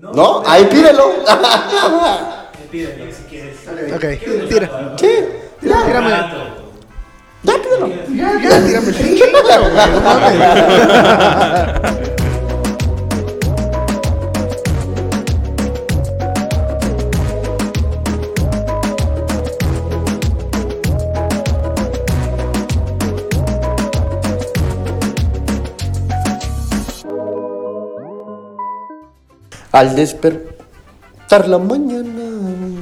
¿No? Ahí pídelo. Pídelo si quieres. Ok, tira. Sí. Tira, tírame. Ya pídelo. Ya, ya, tírame Al despertar la mañana.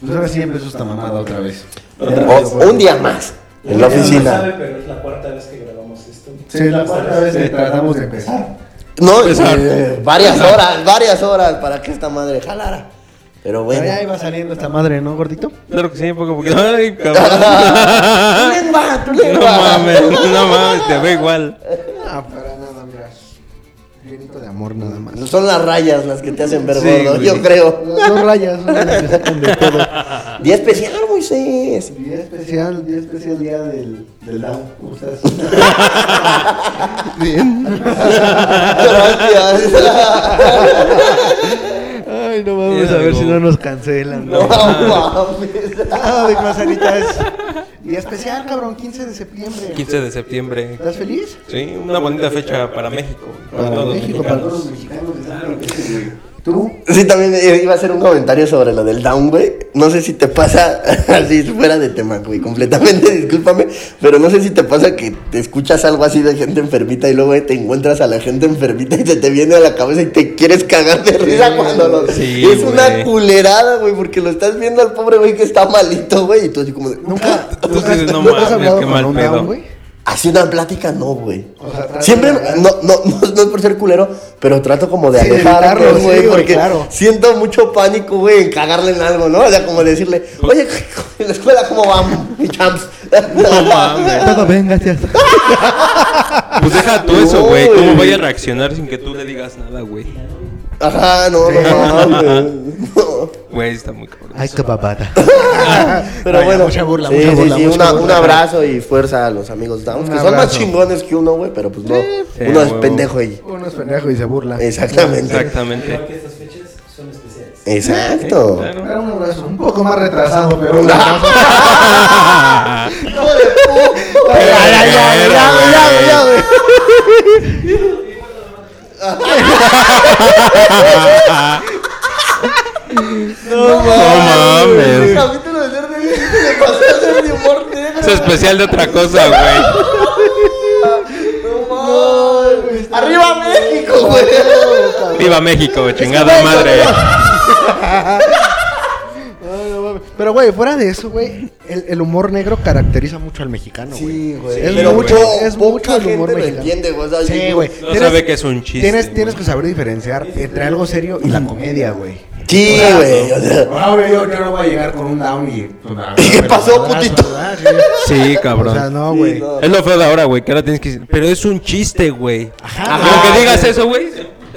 Pues ahora sí empezó esta mamada otra vez. O- un día más. En la No sabe, oficina. pero es la cuarta vez que grabamos esto. Sí, la cuarta vez que tratamos de empezar. No, eh, varias horas, varias horas para que esta madre jalara. Pero Pero bueno. ya iba saliendo esta madre, ¿no, gordito? Claro que sí, poco a poquito. Ay, cabrón. Tu lengua, tu No lengua. mames, no mames, te ve igual. Ah, mira. Llenito de amor nada más. Son las rayas las que te hacen ver Sí, gordo, güey. yo creo. Dos rayas, son las que sacan de todo. Día especial, Moisés. Día especial, día especial, día del, del Down. ¿Cómo estás? Bien. Gracias. Ay, no vamos a ver si no nos cancelan. No mames. Ah, de manzanitas. Día especial, cabrón, 15 de septiembre. 15 de septiembre. ¿Estás feliz? Sí, una bonita fecha para México. Para todos los México, para mexicanos. todos los mexicanos. que están felices, güey. ¿Tú? Sí, también iba a hacer un comentario sobre lo del down, güey. No sé si te pasa, así fuera de tema, güey, completamente, discúlpame, pero no sé si te pasa que te escuchas algo así de gente enfermita y luego eh, te encuentras a la gente enfermita y se te viene a la cabeza y te quieres cagar de risa cuando lo... Sí, es una culerada, güey, porque lo estás viendo al pobre güey que está malito, güey, y tú así como de... ¿Nunca, Tú no nunca has hablado con mal un down, güey? Así una plática, no, güey. O sea, tratas Siempre, no, no, no, no es por ser culero, pero trato como de Sí, güey, sí, porque claro. siento mucho pánico, güey, en cagarle en algo, ¿no? O sea, como decirle, oye, en la escuela, ¿cómo vamos, mi champs? No mames. Todo bien, gracias. Pues deja tú No, eso, güey. ¿Cómo vaya a reaccionar sin que tú le digas nada, güey? Ajá, no, no mames. No. Güey, está muy cabrón. Ay, qué babada. Pero Vaya, bueno, mucha burla, sí, mucha sí, burla, sí, mucha una- burla. un abrazo y fuerza a los amigos Downs, que son más chingones que uno, güey, pero pues no, Sí, uno es huevo. pendejo y... Uno es pendejo y se burla. Exactamente. Exactamente. Igual que estas fechas son especiales. Exacto. Claro. Era un abrazo un poco más retrasado, pero un abrazo. ¡Hijo de puta! Ya, ya, ya, ya, ya, ya, No mames. El capítulo de ser de le pasó a ser de humor negro. Es especial de otra cosa, güey. No mames. ¡Arriba México, güey! Viva México, chingada madre. Pero, güey, fuera de eso, güey, el, el humor negro caracteriza mucho al mexicano, güey. Sí, güey. Es Pero mucho, es poca mucho el humor gente lo mexicano. entiende, güey. o sea, Sí, güey. No sabe que es un chiste, Tienes, tienes que saber diferenciar entre algo serio y la comedia, güey. Sí, O güey. O sea, Ah, güey, yo, yo no voy a llegar con un down y. pues, ¿Qué pasó, putito? Sí, O cabrón. sea, no, güey. Sí, no. Es lo feo de ahora, güey, que ahora tienes que pero es un chiste, güey. Ajá. Aunque digas eso, güey.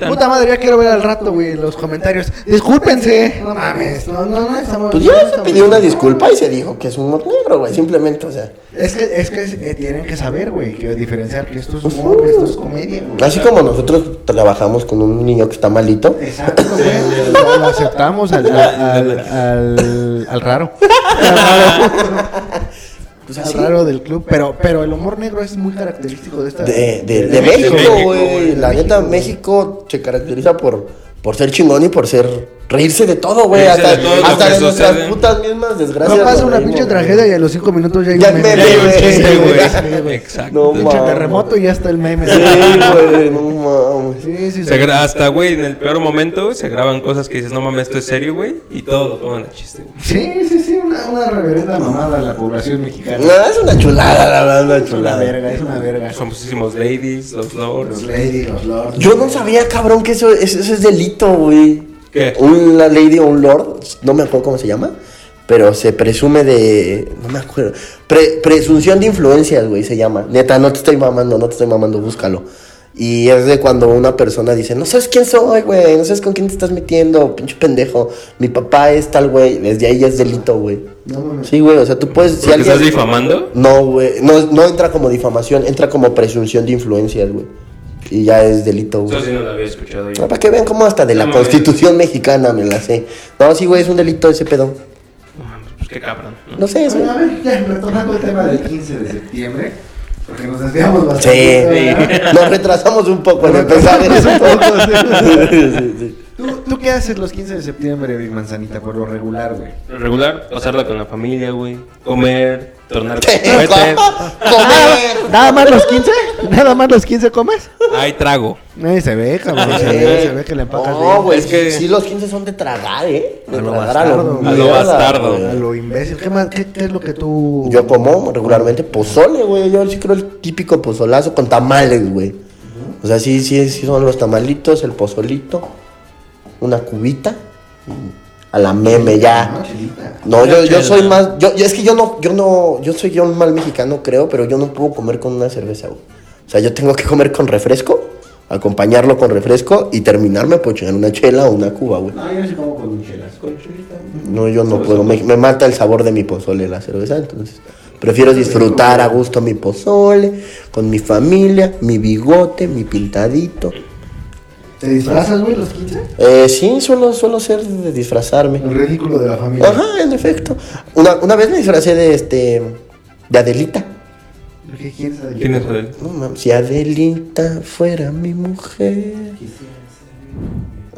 Puta madre, ya quiero ver al rato, güey, los comentarios. Discúlpense. No mames. No, no, no estamos. Pues no ya se pidió una disculpa y se dijo que es humor negro, güey. Simplemente, o sea. Es que, es que eh, tienen que saber, güey, que diferenciar que esto es humor, que esto es comedia, güey. Así como nosotros trabajamos con un niño que está malito. Exacto, güey. Lo- Lo aceptamos al, al, al, al raro. Al raro. Pues así. raro del club. Pero, pero el humor negro es muy característico de esta. De, de, de México, México, güey. güey. La neta, México se caracteriza por, por ser chingón y por ser. Reírse de todo, güey. Hasta, de todo hasta de nuestras sucede. putas mismas desgracias. No pasa una reímos, pinche tragedia y a los cinco minutos ya hay Ya un me meme. ve, Hay un güey. Exacto. No Pinche terremoto y ya está el meme. Sí, güey, no mames. Sí, sí, Se hasta, güey, en el peor momento se graban cosas que dices, no mames, esto es serio, güey. Y todo lo toman a chiste, güey. Sí, sí, sí, una, una reverenda mamada a la población mexicana. No, es una chulada, la verdad, una Es una chulada. verga, es una verga. Famosísimos ladies, los lords. Los lady, los lords. Yo no sabía, cabrón, que eso, eso, eso es delito, güey. ¿Qué? Una lady o un lord, no me acuerdo cómo se llama, pero se presume de. No me acuerdo. Pre- presunción de influencias, güey, se llama. Neta, no te estoy mamando, no te estoy mamando, búscalo. Y es de cuando una persona dice, no sabes quién soy, güey, no sabes con quién te estás metiendo, pinche pendejo. Mi papá es tal, güey. Desde ahí ya es delito, güey. No mames. Sí, güey, o sea, tú puedes. Si ¿Porque alguien- estás difamando? No, güey, no, no entra como difamación, entra como presunción de influencias, güey. Y ya es delito, güey. Eso sí no lo había escuchado yo. Ah, Para que vean cómo hasta de la No constitución mexicana me la sé. No, sí, güey, es un delito ese pedo. Pues qué cabrón. ¿no? No sé, es Bueno, a ver, ya retomando el tema del 15 de septiembre, porque nos desviamos bastante. Sí, ¿verdad? nos retrasamos un poco en empezar. Un poco, sí. Sí, sí. ¿Tú, ¿Tú qué haces los 15 de septiembre, Big Manzanita, por lo regular, güey? Lo regular, pasarla con la familia, güey. Comer, tornar ¿Qué? cohetes. Comer. ¿Nada más los 15? ¿Nada más los 15 comes? Ay, trago. Eh, se ve, cabrón, se ve, se ve que le empacas No, güey, Es que- sí, los 15 son de tragar, ¿eh? De A lo tragar bastardo, a lo, güey. A lo mierda, bastardo. A lo imbécil. ¿Qué, más, qué, qué es lo que tú...? Yo como regularmente pozole, güey. Yo sí creo el típico pozolazo con tamales, güey. O sea, sí, sí, sí son los tamalitos, el pozolito, una cubita, a la meme ya. No, yo, yo soy más, yo, yo- es que yo no, yo no, yo soy yo un mal mexicano creo, pero yo no puedo comer con una cerveza, güey. O sea, yo tengo que comer con refresco, acompañarlo con refresco y terminarme por chingar una chela o una cuba, güey. No, yo sí como con chelas. Con chelita. No, yo no puedo, me, me mata el sabor de mi pozole la cerveza, entonces prefiero disfrutar a gusto mi pozole, con mi familia, mi bigote, mi pintadito. ¿Te disfrazas, güey, los 15? Eh, sí, suelo, suelo ser de disfrazarme. El ridículo de la familia. Ajá, en efecto. Una, una vez me disfracé de este, de Adelita. ¿Qué quieres saber? ¿Quién es él? No mames, si Adelita fuera mi mujer.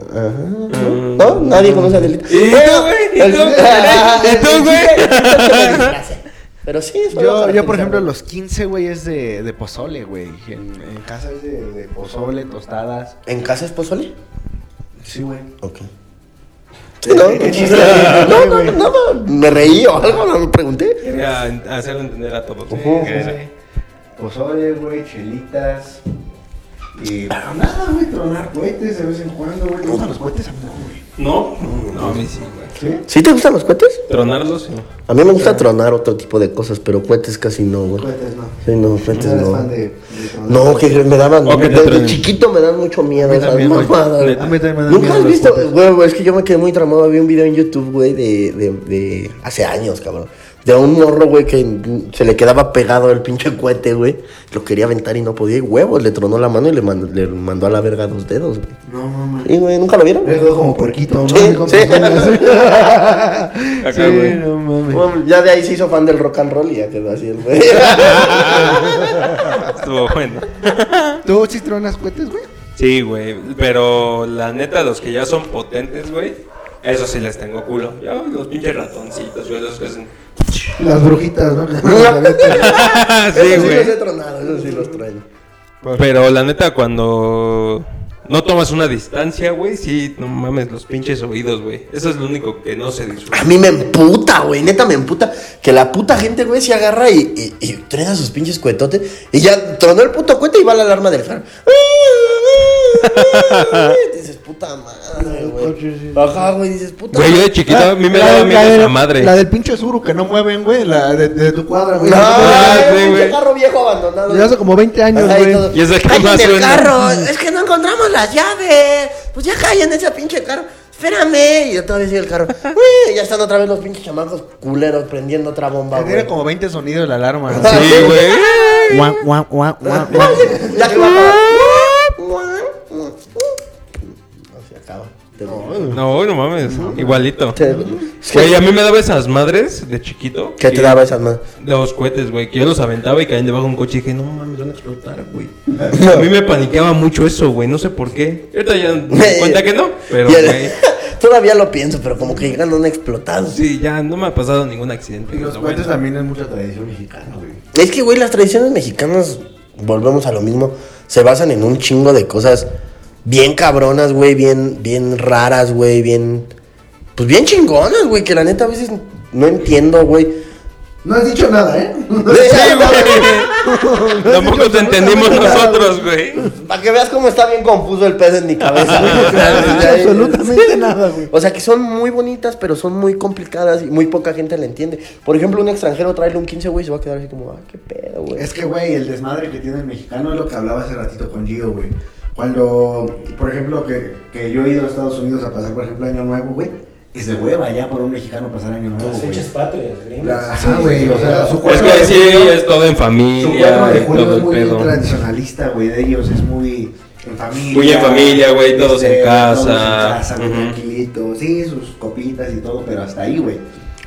Ajá. Mm. ¿No? Nadie conoce a Adelita. ¿Y tú, güey? ¿Y tú? Ah, ¿Y tú, güey? Es. Pero sí, suelo Yo, yo, por ejemplo, los 15, güey, es de, de pozole, güey. En, en casa es de, de pozole, tostadas. ¿En casa es pozole? Sí, güey. Ok. Sí, no, ¿Qué chiste? no, no, no, no, me reí o algo, no me pregunté. Quería hacerlo entender a todos. Ujú. Que- Pozole, güey, chelitas. Y nada, güey, tronar cohetes de vez en cuando, güey. ¿Te gustan los cohetes? A mí no, güey. No, no, a mí sí, güey. ¿Sí? ¿Sí te gustan los cohetes? Tronarlos, sí. A mí me gusta tronar otro tipo de cosas, pero cohetes casi no, güey. Cohetes no. Sí, no, cohetes ¿No no. fan de, de No, que me daban. O que te desde truenen. chiquito me dan mucho miedo. Esas. A mí también me dan Nunca has visto, güey, güey, es que yo me quedé muy traumado. Vi un video en YouTube, güey, de, de, de hace años, cabrón. De un morro, güey, que se le quedaba pegado el pinche cohete, güey. Lo quería aventar y no podía. Y huevos, le tronó la mano y le mandó, le mandó a la verga dos dedos, güey. No, no. Sí, güey, ¿nunca lo vieron? Quedo como puerquito, ¿no? Sí, sí. Acá, Sí, güey. no mames. Bueno, ya de ahí se hizo fan del rock and roll y ya quedó así el güey. Estuvo bueno. ¿Tú sí tronas cohetes, güey? Sí, güey. Pero la neta, los que ya son potentes, güey. Eso sí les tengo culo. Ya, los pinches ratoncitos, güey. Los que hacen. Las brujitas, ¿no? sí, Eso sí los he güey. tronado, eso sí los trueno. Pero la neta, cuando no tomas una distancia, güey, sí, no mames, los pinches oídos, güey. Eso es lo único que no se disfruta. A mí me emputa, güey, neta me emputa. Que la puta gente, güey, se agarra y, y, y truena sus pinches cuetotes. Y ya tronó el puto cohete y va la alarma del dices, puta madre, güey. Ajá, güey, dices, puta Güey, yo de chiquito a mí me La- daba la miedo esa madre. La del pinche suru que no mueven, güey. La de, de tu cuadra, güey. No, Ah, güey, güey. carro viejo abandonado. Ya hace como 20 años, güey. Y es el que "Callen más del suena". carro, es que no encontramos las llaves. Pues ya callen ese pinche carro. Espérame. Y yo todavía sigue el carro. Uy, ya están otra vez los pinches chamacos culeros prendiendo otra bomba, Tiene güey. como 20 sonidos la alarma. ¿no? Sí, güey. Guau, guau, guau, guau. Ya que va No, no mames, igualito. Güey, a mí me daba esas madres de chiquito. ¿Qué te daba esas más? Los cohetes, güey, que yo los aventaba y caían debajo de un coche y dije, no mames, van a explotar, güey. A mí me paniqueaba mucho eso, güey, no sé por qué. Ahorita ya me cuenta que no, pero, güey, Todavía lo pienso, pero como que llegan un explotado. sí, ya no me ha pasado ningún accidente. Y los Lo cohetes también es mucha tradición mexicana, güey. Es que, güey, las tradiciones mexicanas, volvemos a lo mismo, se basan en un chingo de cosas bien cabronas, güey, bien, bien raras, güey, bien, pues bien chingonas, güey, que la neta a veces no entiendo, güey. No has dicho nada, ¿eh? Sí, güey. Tampoco te entendimos nosotros, güey. Para que veas cómo está bien confuso el pedo en mi cabeza. No absolutamente nada, güey. O sea que son muy bonitas, pero son muy complicadas y muy poca gente le entiende. Por ejemplo, un extranjero traerle un 15, güey, se va a quedar así como, ah, qué pedo, güey. Es que, güey, el desmadre que tiene el mexicano es lo que hablaba hace ratito con Gio, güey. Cuando, por ejemplo, que, que yo he ido a Estados Unidos a pasar, por ejemplo, Año Nuevo, güey, es de hueva ya por un mexicano pasar Año Nuevo, Las fechas patrias, gringos. La- Ajá, güey, o sea, su Es cuadro que sí, julio- es todo en Su cuadro familia de julio todo es muy pedo. tradicionalista, güey, de ellos, es muy... en familia. Muy en familia, güey, todos en casa. Todos en casa, tranquilitos. Sí, sus copitas y todo, pero hasta ahí, güey.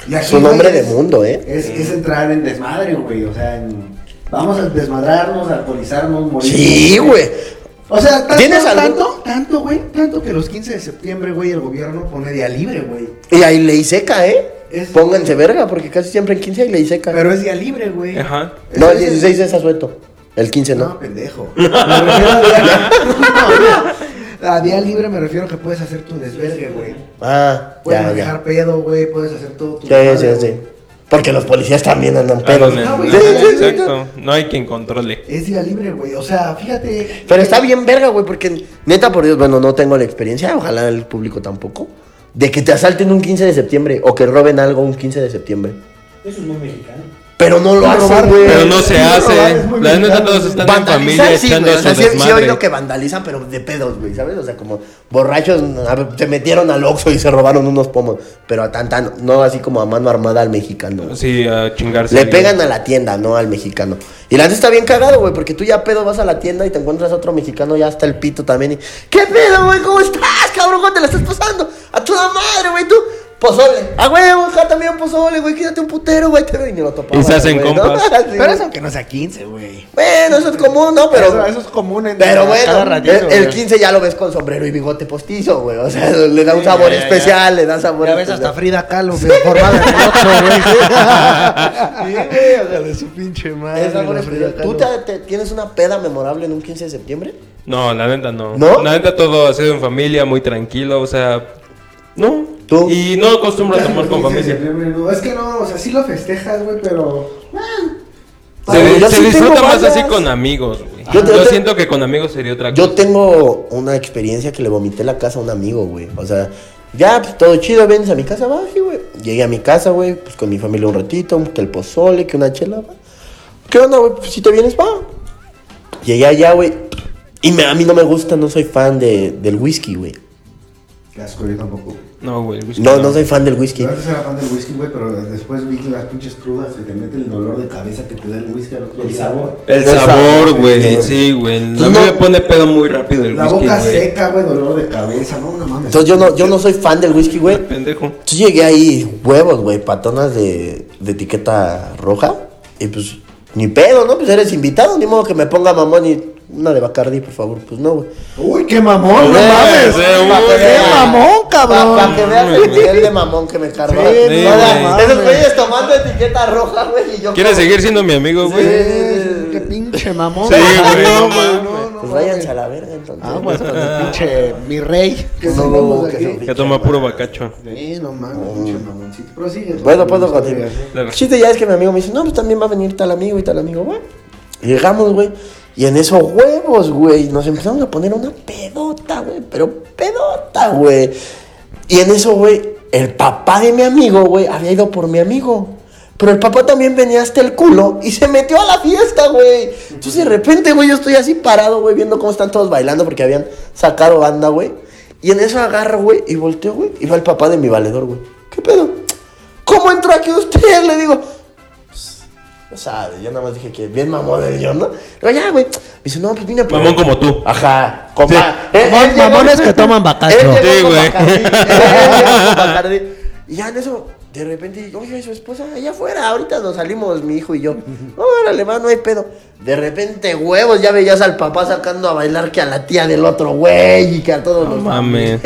Y aquí, Es un hombre de es- mundo, ¿eh? Es, es entrar en desmadre, güey. O sea, en- vamos a desmadrarnos, a alcoholizarnos, morir. Sí, güey. O sea, tanto, ¿Tienes tanto, tanto, güey, tanto que los 15 de septiembre, güey, el gobierno pone día libre, güey. Y hay ley seca, ¿eh? Es- Pónganse verga, porque casi siempre en 15 hay ley seca. Pero es día libre, güey. Ajá. no, el Ese es 16 es asueto. El 15 No, no. pendejo. Me refiero a día, No, a día libre me refiero a que puedes hacer tu desvergue, güey. Ah, Puedes ya, manejar ya. pedo, güey, puedes hacer todo tu Sí, sí, sí. Porque los policías también andan pedos. no, Ah, no. Exacto. No hay quien controle. Es día libre, güey. O sea, fíjate. Pero está bien verga, güey, porque neta, por Dios, bueno, no tengo la experiencia, ojalá el público tampoco, de que te asalten un 15 de septiembre o que roben algo un 15 de septiembre. Eso es muy mexicano. Pero no lo No, hacen, robar, güey. Pero no se Sí, hace. La neta todos están en familia sí, echando. O sea, su sí, sí he oído que vandalizan, pero de pedos, güey, ¿sabes? O sea, como borrachos ver, se metieron al Oxxo y se robaron unos pomos. Pero a tan, tan, no así como a mano armada al mexicano. güey. Sí, a chingarse. Le pegan a la tienda, no al mexicano. Y la neta está bien cagado, güey, porque tú ya pedo vas a la tienda y te encuentras a otro mexicano ya hasta el pito también. Y, ¿Qué pedo, güey? ¿Cómo estás, cabrón? ¿Cómo te la estás pasando? A toda madre, güey, tú. Pozole. A huevo, acá también pozole, güey. Quédate un putero, güey. Te y ni lo topaba. Y se hacen güey, ¿no? compas. Sí, Pero güey. eso que no sea 15, güey. Bueno, eso es común, ¿no? Pero. eso, eso es común en Pero bueno, cada ratito, el, el güey. 15 ya lo ves con sombrero y bigote postizo, güey. O sea, le da un sabor ya, ya. especial, le da sabor Ya ves especial. hasta Frida Kahlo, güey, formada en Oxxo, güey. Sí, güey, o sea, de su pinche madre. Es sabor la Frida especial. ¿Tú Kahlo. te- te- tienes una peda memorable en un 15 de septiembre? No, la neta no. ¿No? La neta todo ha sido en familia, muy tranquilo, o sea, no. ¿Tú? Y no acostumbro a tomar con 15 de familia. Es que no, o sea, sí lo festejas, güey, pero. Se, yo se sí disfruta más así con amigos, güey. Yo Yo, te- yo te- siento que con amigos sería otra cosa. Yo tengo una experiencia que le vomité la casa a un amigo, güey. O sea, ya, pues todo chido, vienes a mi casa, va, sí, güey. Llegué a mi casa, güey, pues con mi familia un ratito, que el pozole, que una chela, va. ¿Qué onda, güey? Pues si te vienes, va. Llegué allá, güey. Y me- a mí no me gusta, no soy fan de, del whisky, güey. Qué asco, yo tampoco. No, güey. el whisky No, no soy fan del whisky. Antes era fan del whisky, güey, pero después vi que las pinches crudas que te mete el dolor de cabeza que te da el whisky al otro El día. sabor. El El sabor, güey. sí. Güey. A mí no- me pone pedo muy rápido el La whisky, boca güey. seca, güey, dolor de cabeza, no, no mames. Entonces yo no, yo no soy fan del whisky, güey. Pendejo. Yo llegué ahí, huevos, güey, patonas de, de etiqueta roja. Y pues, ni pedo, ¿no? Pues eres invitado, ni modo que me ponga mamón y una de Bacardi, por favor. Pues no, güey. Uy, qué mamón, no mames. Qué mamón, cabrón. Para que veas el nivel de mamón que me carga. Esos güeyes tomando etiqueta roja, güey, y yo. ¿Quieres como- seguir siendo mi amigo, güey? Sí, Qué pinche mamón. Sí, güey, no güey, mames. no, Pues no, váyanse a la verga, entonces. Aguas con el pinche mi rey. Que No, que toma puro bacacho. Sí, no mames, pinche mamoncito. Prosigue. Bueno, puedo continuar. Claro. El chiste ya es que mi amigo me dice, no, pues también va a venir tal amigo y tal amigo, güey. Llegamos, güey. Y en esos huevos, güey, nos empezaron a poner una pedota, güey. Pero pedota, güey. Y en eso, güey, el papá de mi amigo, güey, había ido por mi amigo. Pero el papá también venía hasta el culo y se metió a la fiesta, güey. Entonces de repente, güey, yo estoy así parado, güey, viendo cómo están todos bailando porque habían sacado banda, güey. Y en eso agarro, güey, y volteo, güey. Y va el papá de mi valedor, güey. ¿Qué pedo? ¿Cómo entró aquí usted? Le digo. "Pues, No sabe, yo nada más dije que bien mamón el yo, ¿no? Pero ya, güey. Me dice, no, pues vine por. Mamón como tú. Ajá, compa. Sí. Él- él Mamón- llegó- mamones que toman bacacho. Sí, güey. Y ya en eso, de repente, oye, su esposa, allá afuera, ahorita nos salimos, mi hijo y yo. Órale, va, no hay pedo. De repente, huevos, ya veías al papá sacando a bailar que a la tía del otro güey y que a todos los mames.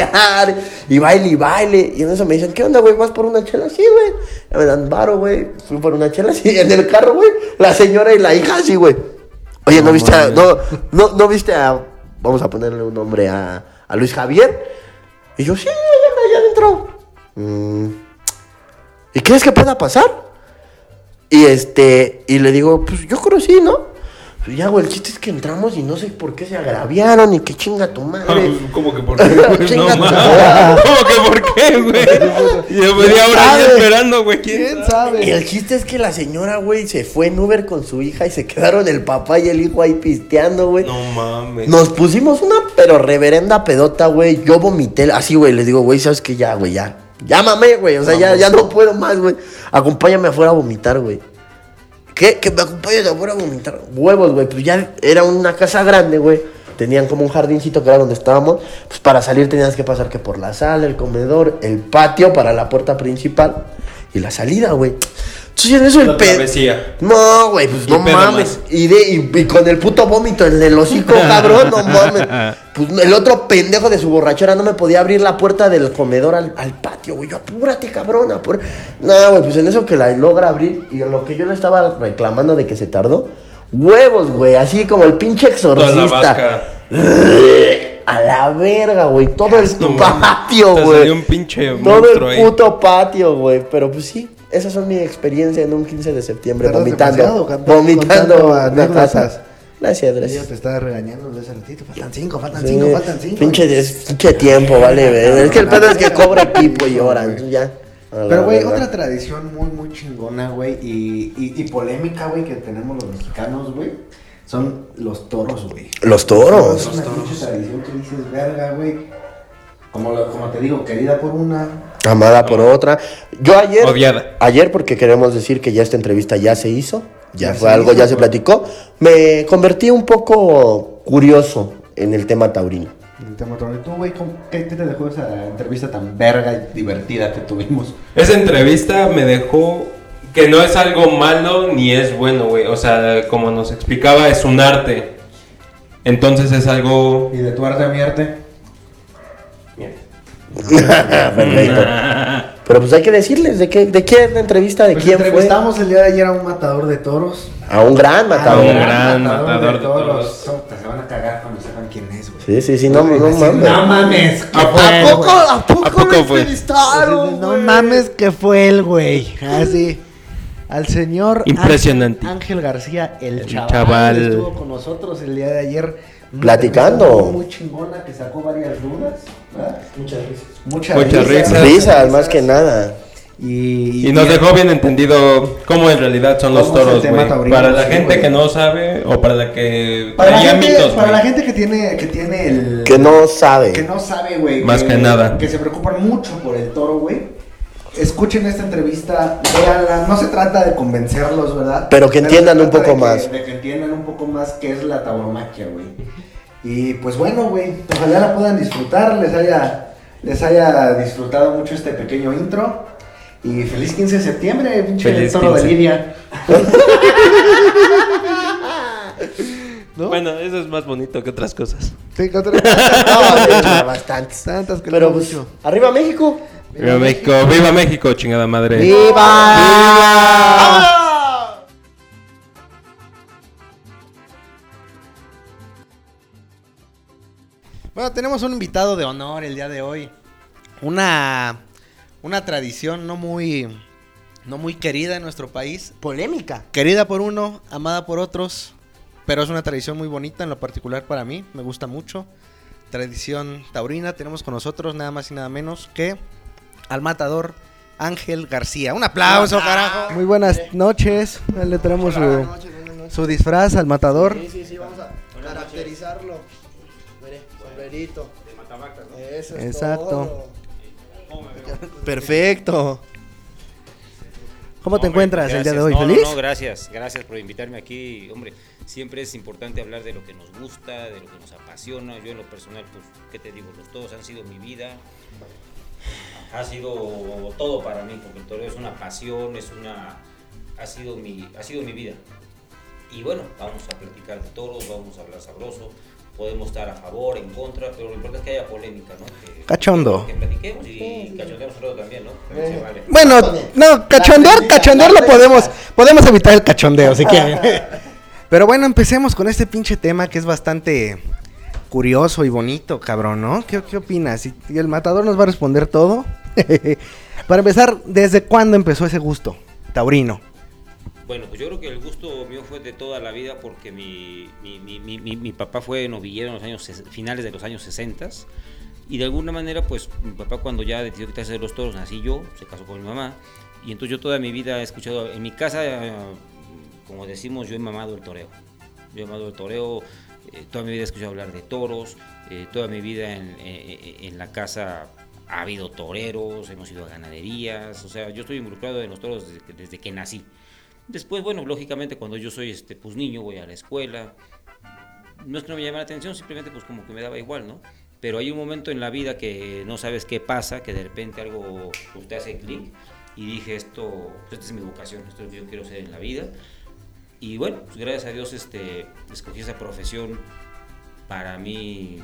Y baile y baile. Y en eso me dicen, ¿qué onda, güey? ¿Vas por una chela? Sí, güey. Ya me dan varo, güey. Fui por una chela, sí. En el carro, güey. La señora y la hija, sí, güey. Oye, ¿no, viste a, no, no, no viste a, vamos a ponerle un nombre a, a Luis Javier? Y yo, sí, allá, allá adentro. Mm, ¿Y crees que pueda pasar? Y este, y le digo, pues yo creo sí, ¿no? Pues ya, güey, el chiste es que entramos y no sé por qué se agraviaron y que chinga tu madre. ¿Cómo que por qué, güey? No. ¿Cómo que por qué, güey? Y media hora ahí sabe? esperando, güey. ¿Quién sabe? Y el chiste es que la señora, güey, se fue en Uber con su hija y se quedaron el papá y el hijo ahí pisteando, güey. No mames. Nos pusimos una pero reverenda pedota, güey. Yo vomité, así, güey. Les digo, güey, ¿sabes qué? Ya, güey, ya. Llámame, güey. O sea, ya, ya no puedo más, güey. Acompáñame afuera a vomitar, güey. ¿Qué? Que me acompañes afuera a vomitar. Huevos, güey. Pues ya era una casa grande, güey. tenían como un jardincito que era donde estábamos. Pues para salir tenías que pasar que por la sala, el comedor, el patio para la puerta principal y la salida, güey. Entonces en eso el La pe- travesía. No, güey, pues Y no pedo mames. Y, de, y, y con el puto vómito en el hocico, cabrón, no mames. Pues el otro pendejo de su borrachera no me podía abrir la puerta del comedor al, al patio, güey. Yo, apúrate, cabrón, apúrate. No, güey, pues en eso que la logra abrir y en lo que yo le estaba reclamando de que se tardó, huevos, güey, así como el pinche Toda la exorcista. A la verga, güey. Todo el No patio, güey. salió un pinche Todo el ahí. puto patio, güey. Pero pues sí, esas son mi experiencia en un 15 de septiembre. Tardas vomitando. canta- vomitando anécdotas. taza. Gracias, Ella gracias. te estaba regañando de ese ratito. Faltan cinco, faltan Sí, cinco, faltan cinco. Pinche, tiempo, vale, ver. Es que el pedo es que cobra equipo y entonces ya. A Pero, güey, otra tradición muy, muy chingona, güey, y, y, y polémica, güey, que tenemos los mexicanos, güey, son los toros, güey. Los Es toros. una pinche tradición que dices, verga, güey. Como, lo- como te digo, querida por una. Amada por otra. Yo ayer. Odiada. Ayer, porque queremos decir que ya esta entrevista ya se hizo. Ya, Ya fue se algo, hizo, ya se platicó. Me convertí un poco curioso en el tema taurino. El tema torero. ¿Tú, güey, cómo- qué, qué te dejó esa entrevista tan verga y divertida que tuvimos? Esa entrevista me dejó que no es algo malo ni es bueno, güey. O sea, como nos explicaba, es un arte. Entonces es algo... ¿Y de tu arte a mi arte? Perfecto. Pero pues hay que decirles de qué, de qué es la entrevista, de Pues quién fue. entrevistamos el día de ayer a un matador de toros. A un gran matador. un gran matador de toros. Puta, Se van a cagar cuando sepan quién es, güey. Sí, sí, sí, no, no Decir, mames. No mames. ¿A fue ¿A poco, güey. a poco, ¿A poco lo fue? entrevistaron, No mames que fue el güey. Así. Al señor Impresionante. Ángel, Ángel García, el, El chaval, chaval. estuvo con nosotros el día de ayer. Platicando. Muy, chingona que sacó varias dudas. ¿verdad? Muchas risas. Muchas, Muchas risas. Risas, más que nada. Y, Y nos dejó bien entendido cómo en realidad son los ¿Cómo es el toros, taurino? Para la Sí, gente que no sabe o para la que Para, la gente, mitos, para la gente que tiene, que tiene el. Que no sabe. que no sabe, güey. Más que nada. Que se preocupan mucho por el toro, güey. Escuchen esta entrevista, véanla. No se trata de convencerlos, ¿verdad? Pero que entiendan un poco de que- más. De que entiendan un poco más qué es la tauromaquia, güey. Y pues bueno, güey. Ojalá la puedan disfrutar, les haya, les haya disfrutado mucho este pequeño intro. Y feliz 15 de septiembre, pinche toro 15. de Lidia. ¿No? Bueno, eso es más bonito que otras cosas. Sí, que otra- No, de hecho, bastantes. Tantas que Pero hemos pues, arriba México. Viva México, viva México, chingada madre. ¡Viva! Bueno, tenemos un invitado de honor el día de hoy. Una, una tradición no muy, no muy querida en nuestro país. Polémica. Querida por uno, amada por otros. Pero es una tradición muy bonita en lo particular para mí. Me gusta mucho. Tradición taurina. Tenemos con nosotros nada más y nada menos que al matador Ángel García. Un aplauso, carajo. Muy buenas noches. Le traemos su, su disfraz al matador. Sí, sí, sí, vamos a caracterizarlo. Mire, sombrerito. Eso es Exacto. todo. Perfecto. ¿Cómo te Hombre, encuentras el día de gracias. hoy? No, no, ¿Feliz? No, gracias, gracias por invitarme aquí. Hombre, siempre es importante hablar de lo que nos gusta, de lo que nos apasiona. Yo en lo personal, pues, ¿qué te digo? Los todos han sido mi vida. Ha sido todo para mí, porque el toreo es una pasión, es una... Ha sido mi, ha sido mi vida. Y bueno, vamos a platicar de toros, vamos a hablar sabroso. Podemos estar a favor, en contra, pero lo importante es que haya polémica, ¿no? Que, Cachondo. Que platiquemos y cachondeamos rato también, ¿no? También se vale. Bueno, no, cachondear, cachondear lo podemos, podemos evitar el cachondeo si quieren. Pero bueno, empecemos con este pinche tema que es bastante curioso y bonito, cabrón, ¿no? ¿Qué, opinas? ¿Y, el matador nos va a responder todo? Para empezar, ¿desde cuándo empezó ese gusto taurino? Bueno, pues yo creo que el gusto mío fue de toda la vida porque mi, mi, mi, mi, papá fue novillero en los años finales de los años 60 y de alguna manera pues mi papá cuando ya decidió quitarse de los toros nací yo, se casó con mi mamá y entonces yo toda mi vida he escuchado, en mi casa eh, como decimos yo he mamado el toreo, yo he mamado el toreo, eh, toda mi vida he escuchado hablar de toros, eh, toda mi vida en, eh, en la casa ha habido toreros, hemos ido a ganaderías, o sea, yo estoy involucrado en los toros desde desde que nací. Después, bueno, lógicamente cuando yo soy este, pues niño, voy a la escuela, no es que no me llame la atención, simplemente pues como que me daba igual, ¿no? Pero hay un momento en la vida que no sabes qué pasa, que de repente algo pues, te hace clic y dije esto, pues, esta es mi vocación, esto es lo que yo quiero hacer en la vida. Y bueno, pues gracias a Dios este, escogí esa profesión para mí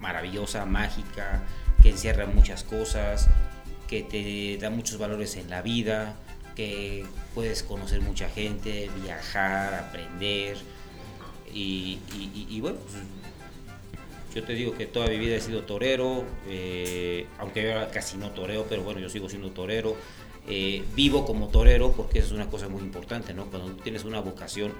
maravillosa, mágica, que encierra muchas cosas, que te da muchos valores en la vida, que puedes conocer mucha gente, viajar, aprender. Y, bueno, pues, yo te digo que toda mi vida he sido torero, eh, aunque ahora casi no toreo, pero bueno, yo sigo siendo torero. Eh, vivo como torero porque eso es una cosa muy importante, ¿no? Cuando tú tienes una vocación,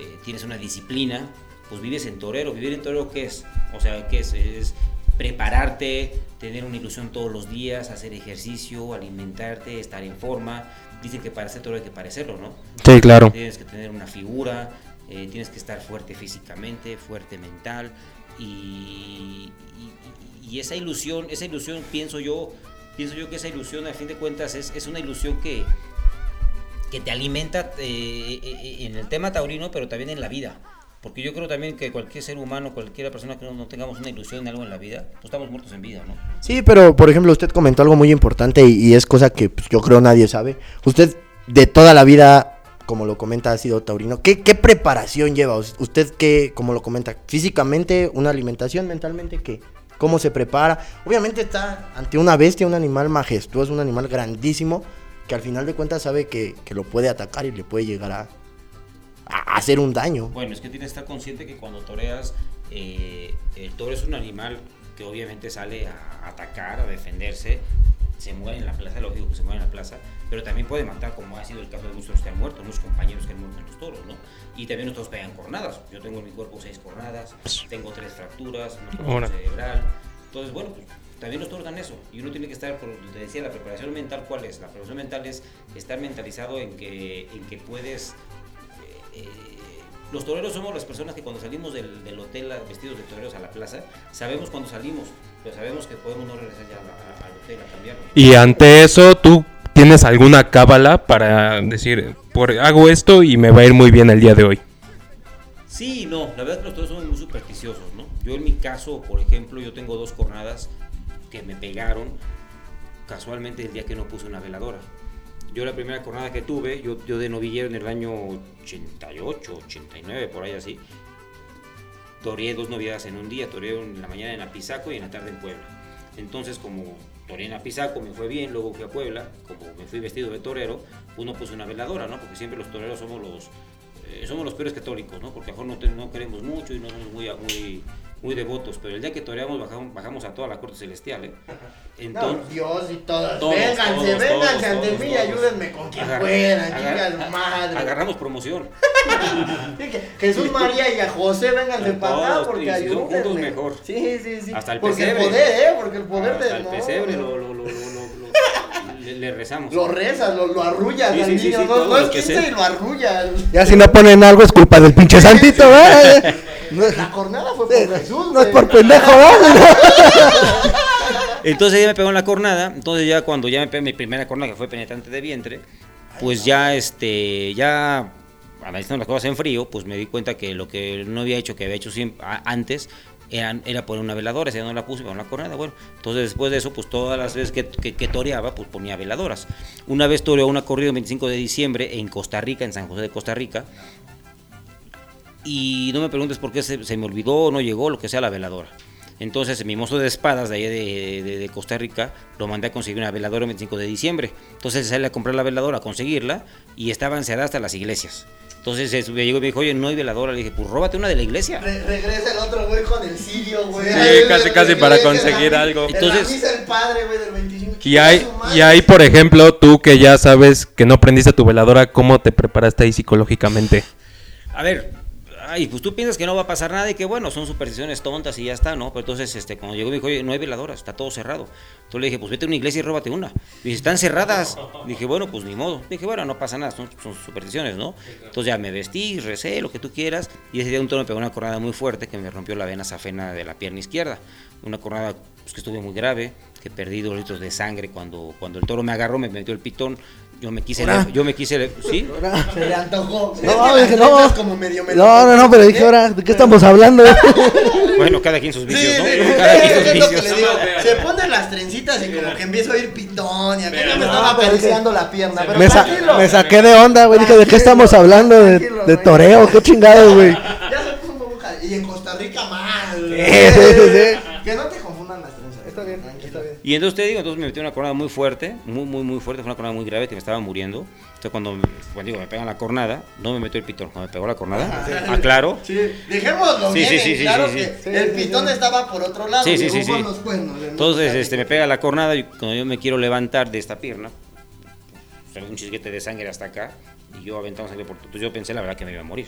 eh, tienes una disciplina, pues vives en torero. ¿Vivir en torero qué es? O sea, ¿qué es? Es prepararte, tener una ilusión todos los días, hacer ejercicio, alimentarte, estar en forma. Dicen que para ser torero hay que parecerlo, ¿no? Sí, claro. Tienes que tener una figura, eh, tienes que estar fuerte físicamente, fuerte mental y, y- y esa ilusión, esa ilusión pienso yo, pienso yo que esa ilusión a fin de cuentas es, es una ilusión que, que te alimenta eh, eh, en el tema taurino, pero también en la vida. Porque yo creo también que cualquier ser humano, cualquier persona que no, tengamos una ilusión en algo en la vida, pues estamos muertos en vida, ¿no? Sí, pero por ejemplo, usted comentó algo muy importante y, es cosa que pues, yo creo nadie sabe. Usted de toda la vida, como lo comenta, ha sido taurino. ¿Qué, qué preparación lleva? Us- ¿Usted qué, como lo comenta, físicamente, una alimentación, mentalmente, qué? ¿Cómo se prepara? Obviamente está ante una bestia, un animal majestuoso, un animal grandísimo, que al final de cuentas sabe que, que lo puede atacar y le puede llegar a, hacer un daño. Bueno, es que tienes que estar consciente que cuando toreas, eh, el toro es un animal que obviamente sale a atacar, a defenderse, se muere en la plaza, lógico que se muere en la plaza, pero también puede matar, como ha sido el caso de muchos que han muerto, muchos compañeros que han muerto en los toros, ¿no? Y también nosotros pegan cornadas. Yo tengo en mi cuerpo seis cornadas, tengo tres fracturas, una cerebral. Entonces, bueno, pues también los toros dan eso. Y uno tiene que estar, por, te decía, la preparación mental, ¿cuál es? La preparación mental es estar mentalizado en que, en que puedes eh, eh, los toreros somos las personas que cuando salimos del, del hotel vestidos de toreros a la plaza, sabemos cuando salimos, pero sabemos que podemos no regresar ya al hotel a cambiarnos. Y ante eso, ¿tú tienes alguna cábala para decir, por, hago esto y me va a ir muy bien el día de hoy? Sí, no, la verdad es que los toros somos muy supersticiosos, ¿no? Yo en mi caso, por ejemplo, yo tengo dos jornadas que me pegaron casualmente el día que no puse una veladora. Yo la primera jornada que tuve, yo, yo de novillero en el año 88, 89, por ahí así, toreé dos novilladas en un día, toreé en la mañana en Apizaco y en la tarde en Puebla. Entonces, como toreé en Apizaco, me fue bien, luego fui a Puebla, como me fui vestido de torero, uno puso una veladora, ¿no? Porque siempre los toreros somos los, eh, somos los peores católicos, ¿no? Porque a lo mejor no, no queremos mucho y no somos muy, muy devotos, pero el día que toreamos bajamos, bajamos a toda la corte celestial, ¿eh? Entonces, Dios y todos. Todos, vénganse, todos, vénganse todos, ante todos, mí y todos. ayúdenme con quien agar- puedan. agar- Chinga su madre. agarramos promoción. Jesús María y a José vénganse A para acá porque ayúdenme. juntos, mejor. Sí, sí, sí. Hasta el porque pesebre. el poder, ¿eh? Porque el poder Hasta de. el no, pesebre no. lo, lo, lo, lo, lo- le, le rezamos. Lo rezas, lo, lo arrullas Sí, al sí, sí, niño. sí, no, no es que 15 sea. y lo arrullas. Ya si no ponen algo es culpa del pinche santito, ¿eh? No es, La jornada fue por Jesús. no es por pendejo. Entonces ella me pegó en la cornada, entonces ya cuando ya me pegó mi primera cornada que fue penetrante de vientre, pues ya este, ya analizando las cosas en frío, pues me di cuenta que lo que no había hecho, que había hecho siempre, a- antes, era, era poner una veladora, esa ya no la puse, pero la cornada, bueno, entonces después de eso, pues todas las veces que, que, que toreaba, pues ponía veladoras. Una vez toreó una corrida el 25 de diciembre en Costa Rica, en San José de Costa Rica, y no me preguntes por qué se, se me olvidó, no llegó, lo que sea la veladora. Entonces mi mozo de espadas de allá de, de- de Costa Rica lo mandé a conseguir una veladora el 25 de diciembre. Entonces sale a comprar la veladora, a conseguirla y estaba encerrada hasta las iglesias. Entonces me llegó y me dijo, oye, no hay veladora. Le dije, pues róbate una de la iglesia. Re- regresa el otro güey con el sirio, güey. Sí, Ahí casi, casi para la conseguir algo. la Entonces- misa el padre, güey, del 25. Y madre. y hay, por ejemplo, tú que ya sabes que no prendiste tu veladora, ¿cómo te preparaste ahí psicológicamente? A ver, ay, pues tú piensas que no va a pasar nada y que bueno, son supersticiones tontas y ya está, ¿no? Pero entonces, este, cuando llegó me dijo, oye, no hay veladoras, está todo cerrado. Entonces le dije, pues vete a una iglesia y róbate una. Y dice, están cerradas. Dije, bueno, pues ni modo. Dije, bueno, no pasa nada, son, son supersticiones, ¿no? Entonces ya me vestí, recé, lo que tú quieras. Y ese día un toro me pegó una cornada muy fuerte que me rompió la vena safena de la pierna izquierda. Una cornada pues, que estuvo muy grave, que perdí dos litros de sangre cuando, cuando el toro me agarró, me metió el pitón. Yo me quise, yo me quise, sí, Se le antojó. No, es que no. como medio No, no, no, pero dije, ahora, ¿de qué estamos hablando? bueno, cada quien sus Sí, vicios, ¿no? sí, Cada quien es sus que vicios. le digo. Se ponen las trencitas y como que empiezo a oír pitón y acá ya me estaba acariciando la pierna. Pero Me, sa- tranquilo. me saqué de onda, güey. Dije, ¿de qué estamos hablando? ¿De, de toreo? ¿Qué chingados, güey? Ya se puso un Y en Costa Rica más. Sí, sí, sí. Que no te Y entonces te digo, entonces me metí una cornada muy fuerte, muy, muy, muy fuerte, fue una cornada muy grave que me estaba muriendo. Entonces cuando, cuando digo, me pegan la cornada, no me metió el pitón, cuando me pegó la cornada, aclaro, Sí, dejémoslo Sí, bien, sí, sí, sí, claro sí, que sí. el pitón estaba por otro lado. Sí, sí, sí, sí. los cuernos. en Entonces este, me pega la cornada y cuando yo me quiero levantar de esta pierna, sale un chisguete de sangre hasta acá y yo aventando sangre por todo. Entonces yo pensé la verdad que me iba a morir.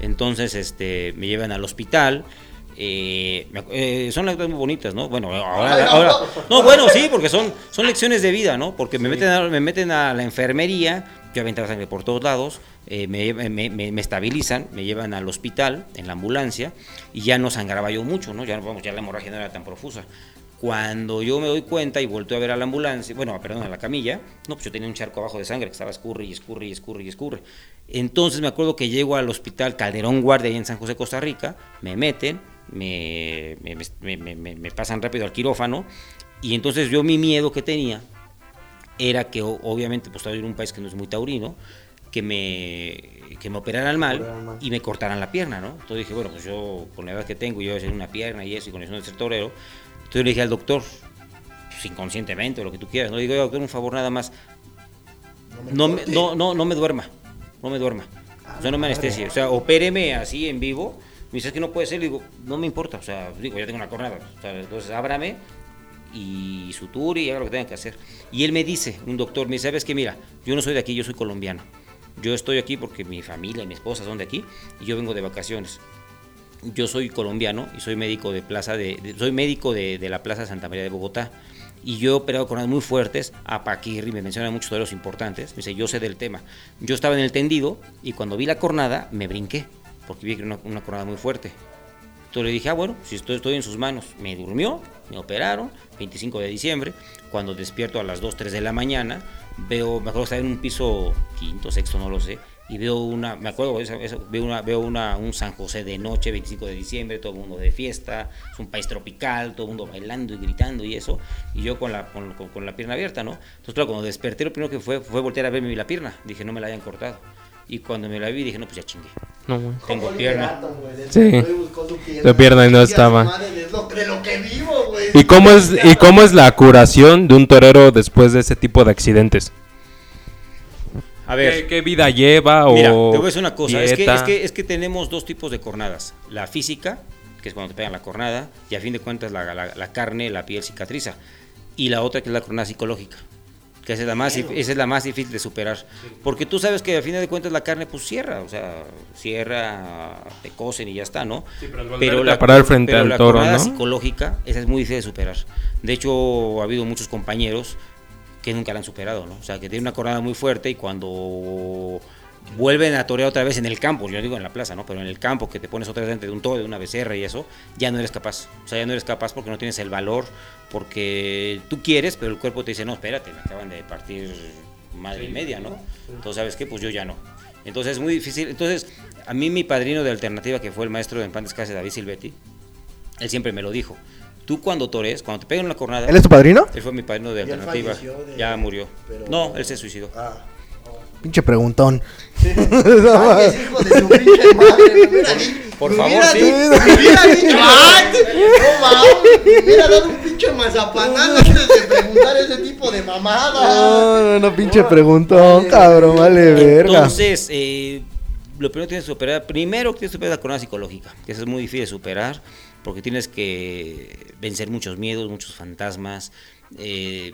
Entonces este, me llevan al hospital. Eh, eh, son lecturas muy bonitas, ¿no? Bueno, ahora, ahora- no, bueno, sí, porque son, son lecciones de vida, ¿no? Porque me meten, a, me meten a la enfermería, yo aventaba sangre por todos lados, eh, me, me- me- estabilizan, me llevan al hospital en la ambulancia y ya no sangraba yo mucho, ¿no? Ya, vamos, ya la hemorragia no era tan profusa. Cuando yo me doy cuenta y volteo a ver a la ambulancia, bueno, perdón, a la camilla, no, pues yo tenía un charco abajo de sangre que estaba escurre y escurre y escurre y escurre. Entonces me acuerdo que llego al hospital Calderón Guardia ahí en San José, Costa Rica, me meten, me, me, me- me- me- me pasan rápido al quirófano y entonces yo mi miedo que tenía era que obviamente pues estaba en un país que no es muy taurino, que me, que me operaran mal y me cortaran la pierna, ¿no? Entonces dije, bueno, pues yo con la edad que tengo, yo voy a hacer una pierna y eso, y con eso de ser torero. Entonces le dije al doctor, pues, inconscientemente o lo que tú quieras, no le digo, "Oiga, doctor, un favor nada más, no me, no, no, no me duerma, no me duerma. O sea, no me anestesie. O sea, opéreme así en vivo. Me dice, es que no puede ser. Le digo, no me importa. O sea, digo, ya tengo una cornada. O sea, entonces ábrame y suture y haga lo que tenga que hacer. Y él me dice, un doctor, me dice, ¿sabes qué? Mira, yo no soy de aquí, yo soy colombiano. Yo estoy aquí porque mi familia y mi esposa son de aquí y yo vengo de vacaciones. Yo soy colombiano y soy médico de plaza de, de- soy médico de, de la Plaza Santa María de Bogotá. Y yo he operado coronas muy fuertes, a Paquirri, me mencionan muchos toreros importantes. Me dice, yo sé del tema. Yo estaba en el tendido y cuando vi la cornada me brinqué, porque vi una, una cornada muy fuerte. Entonces le dije, ah, bueno, si estoy, estoy en sus manos. Me durmió, me operaron, 25 de diciembre. Cuando despierto a las 2, 3 de la mañana, veo, me acuerdo estaba en un piso quinto, sexto, no lo sé. Y veo una, me acuerdo, veo, una, veo una, un San José de noche, 25 de diciembre, todo el mundo de fiesta, es un país tropical, todo el mundo bailando y gritando y eso. Y yo con la, con, con- con la pierna abierta, ¿no? Entonces, claro, cuando desperté, lo primero que fue fue voltear a verme la pierna. Dije, no me la hayan cortado. Y cuando me la vi, dije, no, pues ya chingué. No, güey. Tengo pierna. Sí. Su pierna y no estaba. madre, De lo, de lo que vivo, güey. ¿Y cómo es y cómo es la curación de un torero después de ese tipo de accidentes? A ver. ¿Qué, qué vida lleva o Mira, te voy a decir una cosa, es que, es, que, es que tenemos dos tipos de cornadas. La física, que es cuando te pegan la cornada, y a fin de cuentas la, la- la carne, la piel cicatriza. Y la otra que es la cornada psicológica, que esa es la más, esa es la más difícil de superar. Porque tú sabes que a fin de cuentas la carne pues cierra, o sea, cierra, te cosen y ya está, ¿no? volverte a parar frente pero al la toro, ¿no? psicológica, esa es muy difícil de superar. De hecho, ha habido muchos compañeros que nunca la han superado, ¿no? O sea, que tienen una cornada muy fuerte y cuando vuelven a torear otra vez en el campo, yo digo en la plaza, ¿no? Pero en el campo que te pones otra vez dentro de un toro, de una becerra y eso, ya no eres capaz. O sea, ya no eres capaz porque no tienes el valor, porque tú quieres, pero el cuerpo te dice, no, espérate, me acaban de partir madre y media, ¿no? Entonces, ¿sabes qué? Pues yo ya no. Entonces es muy difícil. Entonces, a mí mi padrino de alternativa, que fue el maestro de Empantes Casa, David Silvetti, él siempre me lo dijo. Tú cuando tores, cuando te pegan una cornada... ¿Él es tu padrino? Él fue mi padrino de alternativa. de- Ya murió. pero- No, él se suicidó. Ah. Pinche preguntón. Ay, ese hijo de su pinche madre, Por me favor, sí. dicho- me hubiera dicho, ay, no mames, me hubiera dado un pinche mazapanán antes de preguntar ese tipo de mamadas. No, no, no, pinche preguntón, cabrón, vale verga. Entonces, eh, lo primero que tienes que superar, primero que tienes que superar la corona psicológica, que eso es muy difícil de superar, porque tienes que vencer muchos miedos, muchos fantasmas. eh,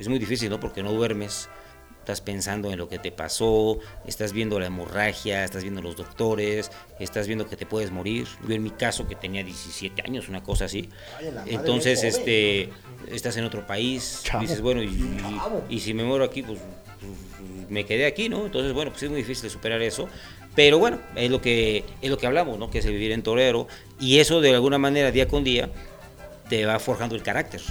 es muy difícil, ¿no? Porque no duermes, estás pensando en lo que te pasó, estás viendo la hemorragia, estás viendo los doctores, estás viendo que te puedes morir. Yo en mi caso, que tenía 17 años, una cosa así, entonces, este, estás en otro país, Chavo. dices, bueno, y, y- y si me muero aquí, pues me quedé aquí, ¿no? Entonces, bueno, pues es muy difícil de superar eso. Pero bueno, es lo que, es lo que hablamos, ¿no? Que es el vivir en torero. Y eso de alguna manera, día con día, te va forjando el carácter.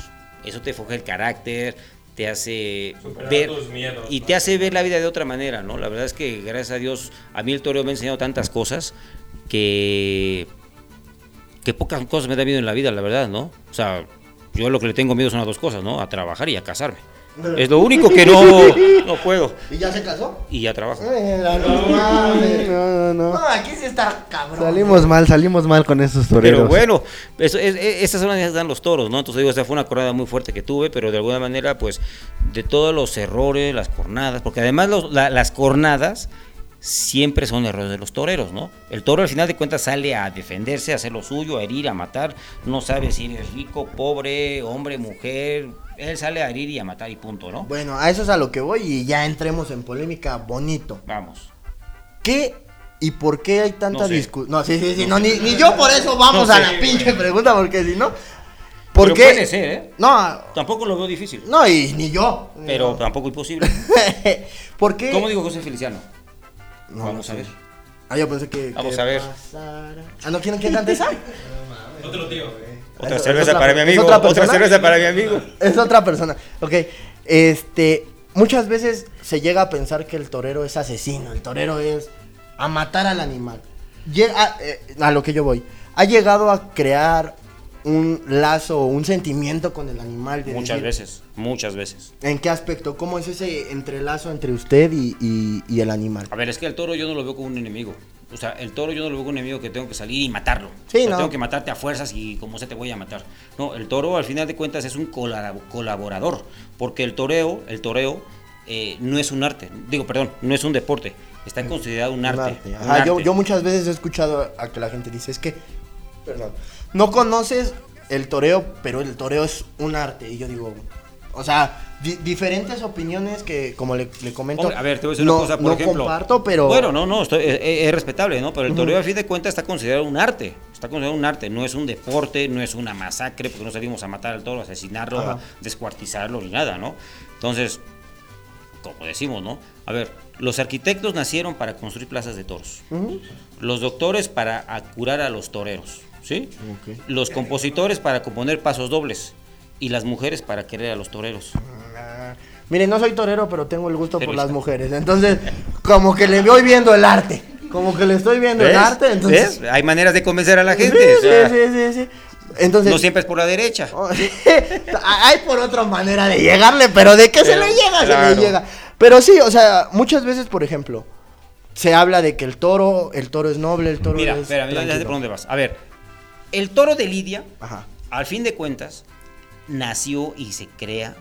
Eso te forja el carácter, te hace Superar ver tus miedos, y ¿no? te hace ver la vida de otra manera, ¿no? La verdad es que gracias a Dios a mí el toreo me ha enseñado tantas cosas que que pocas cosas me da miedo en la vida, la verdad, ¿no? O sea, yo lo que le tengo miedo son a dos cosas, ¿no? A trabajar y a casarme. Es lo único que no, no puedo. ¿Y ya se casó? Y ya trabajo. Mira, no mames. No, no, No, no. aquí sí está cabrón. Salimos mal, salimos mal con esos toreros. Pero bueno, eso, es, es- esas son las que dan los toros, ¿no? Entonces digo, esa fue una cornada muy fuerte que tuve, pero de alguna manera, pues, de todos los errores, las cornadas, porque además los- la- las cornadas siempre son errores de los toreros, ¿no? El toro al final de cuentas sale a defenderse, a hacer lo suyo, a herir, a matar, no sabe si eres rico, pobre, hombre, mujer, él sale a herir y a matar y punto, ¿no? Bueno, a eso es a lo que voy y ya entremos en polémica bonito. Vamos. ¿Qué y por qué hay tanta No sé. discusión? No, sí, sí, sí, no, ni, ni yo por eso vamos No a sé, la güey. pinche pregunta, porque si no. ¿Por Pero qué? puede ser, ¿eh? No, Tampoco lo veo difícil, no, y ni yo. pero No. tampoco imposible. ¿Por qué? ¿Cómo digo José Feliciano? No, Vamos no a ver. Ah, yo pensé que. Vamos que a ver. pasara. Ah, ¿no quieren que cante esa? Otro tío. Otra Es- es cerveza otra para mi ¿es amigo. otra Otra, cerveza para mi amigo. Es otra persona. Ok. Este. Muchas veces se llega a pensar que el torero es asesino. El torero es a matar al animal. Llega, eh, a lo que yo voy. Ha llegado a crear un lazo, un sentimiento con el animal. de Muchas decir, veces, muchas veces. ¿En qué aspecto? ¿Cómo es ese entrelazo entre usted y, y- y el animal? A ver, es que el toro yo no lo veo como un enemigo. O sea, el toro yo no lo veo como un enemigo que tengo que salir y matarlo. Sí, O sea, no. Tengo que matarte a fuerzas y como se te voy a matar. No, el toro al final de cuentas es un colab- colaborador. Porque el toreo, el toreo eh, no es un arte. Digo, perdón, no es un deporte. Está considerado un Un arte. un Ajá, yo, arte. yo muchas veces he escuchado a que la gente dice, es que, perdón, no conoces el toreo, pero el toreo es un arte. Y yo digo, o sea, di- diferentes opiniones que, como le, le comento, Hombre, a ver, te voy a decir no, una cosa, por no ejemplo. comparto, pero... Bueno, no, no, estoy- es, es respetable, ¿no? Pero el toreo, a fin de cuentas, está considerado un arte. Está considerado un arte. No es un deporte, no es una masacre, porque no salimos a matar al toro, a asesinarlo, Ajá. a descuartizarlo, ni nada, ¿no? Entonces, como decimos, ¿no? A ver, los arquitectos nacieron para construir plazas de toros. Los doctores para curar a los toreros, ¿sí? Los compositores para componer pasos dobles. Y las mujeres para querer a los toreros. Ah, Mire, no soy torero, pero tengo el gusto por las mujeres. Entonces, como que le voy viendo el arte. Como que le estoy viendo el arte. Entonces, ¿Ves? Hay maneras de convencer a la Sí, gente. o sí, sea, sí, sí, sí. Entonces, No siempre es por la derecha. Oh, Hay por otra manera de llegarle, pero de que se le llega, se le llega. Pero sí, o sea, muchas veces, por ejemplo, se habla de que el toro, el toro es noble, el toro Mira, es espera, mira, ya sé por dónde vas. A ver, el toro de Lidia, Ajá. al fin de cuentas, nació y se crea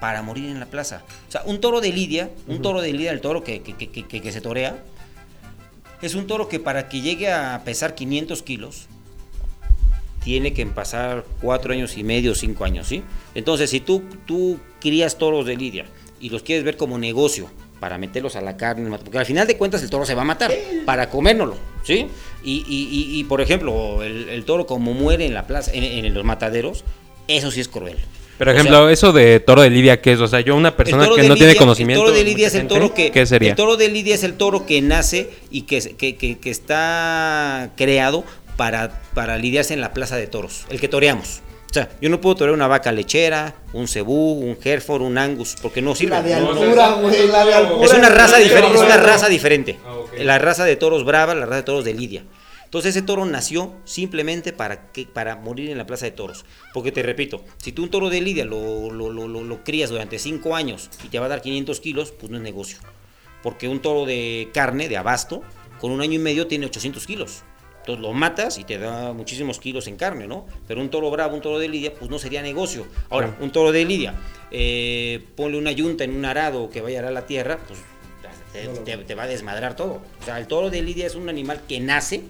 para morir en la plaza. O sea, un toro de Lidia, un toro de Lidia, el toro que, que- que- que- se torea, es un toro que para que llegue a pesar 500 kilos, tiene que pasar cuatro años y medio, cinco años, ¿sí? Entonces, si tú, tú crías toros de lidia y los quieres ver como negocio para meterlos a la carne, porque al final de cuentas el toro se va a matar para comérnoslo, ¿sí? Y, y- y- y, por ejemplo, el, el toro como muere en la plaza, en, en los mataderos, eso sí es cruel. Por O ejemplo, sea, eso de toro de Lidia, ¿qué es? O sea, yo una persona que no tiene conocimiento. El toro de Lidia es el toro que. ¿Qué sería? El toro de Lidia es el toro que nace y que, que, que- que está creado para, para lidiarse en la plaza de toros. El que toreamos. O sea, yo no puedo torear una vaca lechera, un cebú, un hereford, un angus, porque no sirve. La de altura, güey, la de altura. Es una raza diferente, es una raza diferente. Ah. La raza de toros brava, la raza de toros de Lidia. Entonces ese toro nació simplemente para, que, para morir en la plaza de toros. Porque te repito, si tú un toro de Lidia lo, lo, lo, lo- crías durante 5 años y te va a dar 500 kilos, pues no es negocio. Porque un toro de carne, de abasto, con un año y medio tiene 800 kilos. Entonces lo matas y te da muchísimos kilos en carne, ¿no? Pero un toro bravo, un toro de lidia, pues no sería negocio. Ahora, un toro de lidia, eh, ponle una yunta en un arado que vaya a la tierra, pues te, te- te va a desmadrar todo. O sea, el toro de lidia es un animal que nace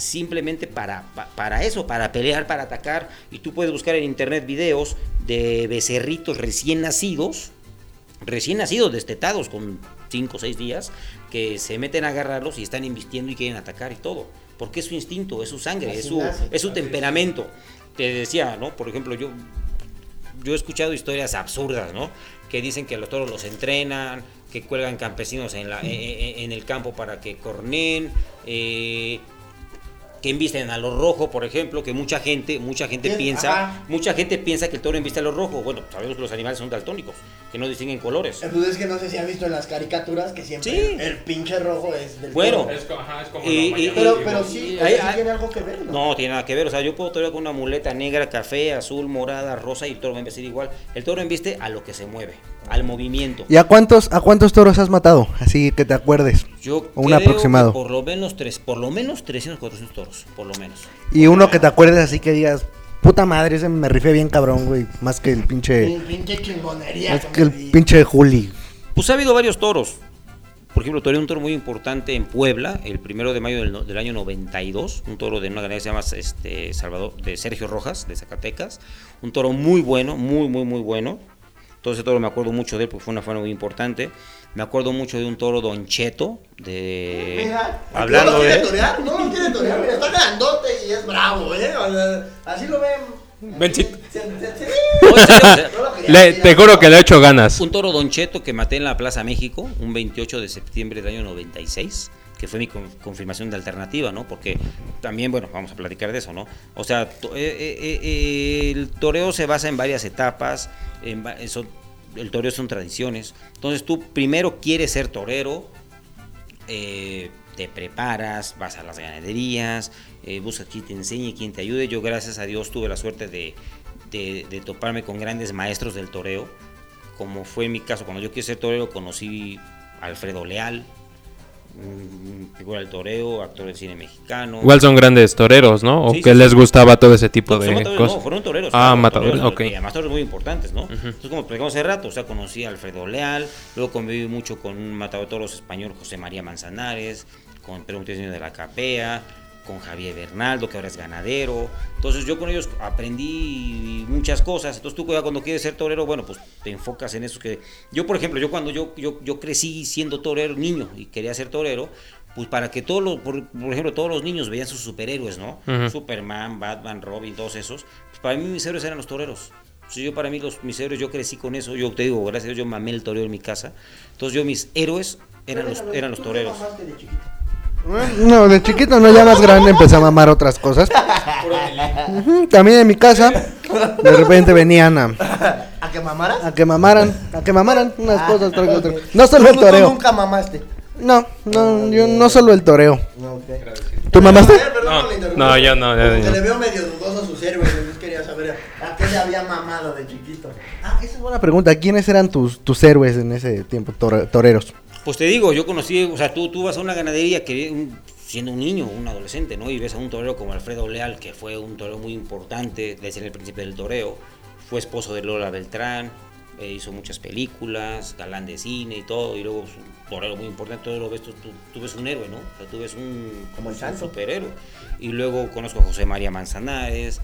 simplemente para, pa- para eso, para pelear, para atacar. Y tú puedes buscar en internet videos de becerritos recién nacidos, recién nacidos, destetados con 5 o 6 días, que se meten a agarrarlos y están invistiendo y quieren atacar y todo. Porque es su instinto, es su sangre, es su, es su temperamento. Te decía, ¿no? Por ejemplo, yo, yo he escuchado historias absurdas, ¿no? Que dicen que los toros los entrenan, que cuelgan campesinos en, la, en, en- en el campo para que cornen. eh, que embisten a lo rojo, por ejemplo, que mucha gente, mucha gente piensa, ajá. mucha gente piensa que el toro embiste a lo rojo. Bueno, sabemos que los animales son daltónicos, que no distinguen colores. Pues es que no sé si han visto en las caricaturas que siempre Sí. el pinche rojo es del Bueno. toro. Es, co- ajá, es como Y- lo y- mayombe, Pero, pero sí, tiene algo que ver, ¿no? No, tiene nada que ver. O sea, yo puedo torear con una muleta negra, café, azul, morada, rosa y el toro va a embestir igual. El toro embiste a lo que se mueve, al movimiento. ¿Y a cuántos, a cuántos toros has matado? Así que te acuerdes. Yo Un creo aproximado. que por lo menos tres, por lo menos 300, 400 toros, por lo menos. Y uno que te acuerdes así que digas, puta madre, ese me rifé bien cabrón, güey. Más que el pinche. Pin- Pinche chingonería. Más que el pinche Juli. Pues ha habido varios toros. Por ejemplo, toreé un toro muy importante en Puebla, el primero de mayo del, no- del año 92, un toro de una ganadería que se llama este, Salvador, de Sergio Rojas, de Zacatecas. Un toro muy bueno, muy, muy, muy bueno. Todo ese toro me acuerdo mucho de él porque fue una faena muy importante. Me acuerdo mucho de un toro Don Cheto, de... Mira, hablando no lo quiere de... torear, no lo quiere torear, mira, está grandote y es bravo, ¿eh? O sea, así lo ven. Benchito. Le- te juro que le he hecho ganas. Un toro Don Cheto que maté en la Plaza México un 28 de septiembre del año 96, que fue mi con- confirmación de alternativa, ¿no? Porque también, bueno, vamos a platicar de eso, ¿no? O sea, to- eh, eh, eh, el toreo se basa en varias etapas, en va- eso- el toreo son tradiciones. Entonces tú primero quieres ser torero, eh, te preparas, vas a las ganaderías, eh, buscas quien te enseñe, quien te ayude. Yo, gracias a Dios, tuve la suerte de, de- de toparme con grandes maestros del toreo. Como fue mi caso, cuando yo quise ser torero, conocí a Alfredo Leal, figura del toreo, actor del cine mexicano. Igual son grandes toreros, ¿no? O Sí, que sí, les sí. gustaba todo ese tipo No, de matadores, cosas. no, fueron toreros. Ah, matadores, toreros, ok. Y además toreros muy importantes, ¿no? Entonces, como platicamos hace rato, o sea, conocí a Alfredo Leal, luego conviví mucho con un matador de toros español, José María Manzanares, con Pedro Gutiérrez de la Capea, con Javier Bernaldo, que ahora es ganadero. Entonces, yo con ellos aprendí muchas cosas. Entonces, tú cuando quieres ser torero, bueno, pues te enfocas en eso que... Yo, por ejemplo, yo cuando yo, yo, yo crecí siendo torero, niño, y quería ser torero, pues para que todos los, por, por ejemplo, todos los niños veían sus superhéroes, ¿no? Ujú. Superman, Batman, Robin, todos esos. Pues para mí mis héroes eran los toreros. Sí, yo para mí los mis héroes, yo crecí con eso. Yo te digo, gracias a Dios, yo mamé el toreo en mi casa. Entonces yo mis héroes eran los, eran los ¿Tú qué toreros. de chiquito? No, de chiquito no, ya más grande empecé a mamar otras cosas. Ujú, También en mi casa, de repente venían a, ¿A que mamaras? a que mamaran, a que mamaran unas Ah, cosas otras. No solo el Tú- tú toreo. nunca mamaste. No, no, yo no solo el toreo. No, ok. ¿Tú mamaste? Ver, perdón No, por la interrupción. no, yo no, yo Como no. que le veo medio dudoso a sus héroes, entonces quería saber a qué le había mamado de chiquito. Ah, esa es buena pregunta. ¿Quiénes eran tus, tus héroes en ese tiempo, tore- toreros? Pues te digo, yo conocí, o sea, tú, tú vas a una ganadería que un- siendo un niño, un adolescente, ¿no? Y ves a un torero como Alfredo Leal, que fue un torero muy importante desde el principio del toreo. Fue esposo de Lola Beltrán, eh, hizo muchas películas, galán de cine y todo, y luego un torero muy importante, todo lo ves, tú, tú- tú ves un héroe, ¿no? O sea, tú ves un, Como el un superhéroe. Y luego conozco a José María Manzanares,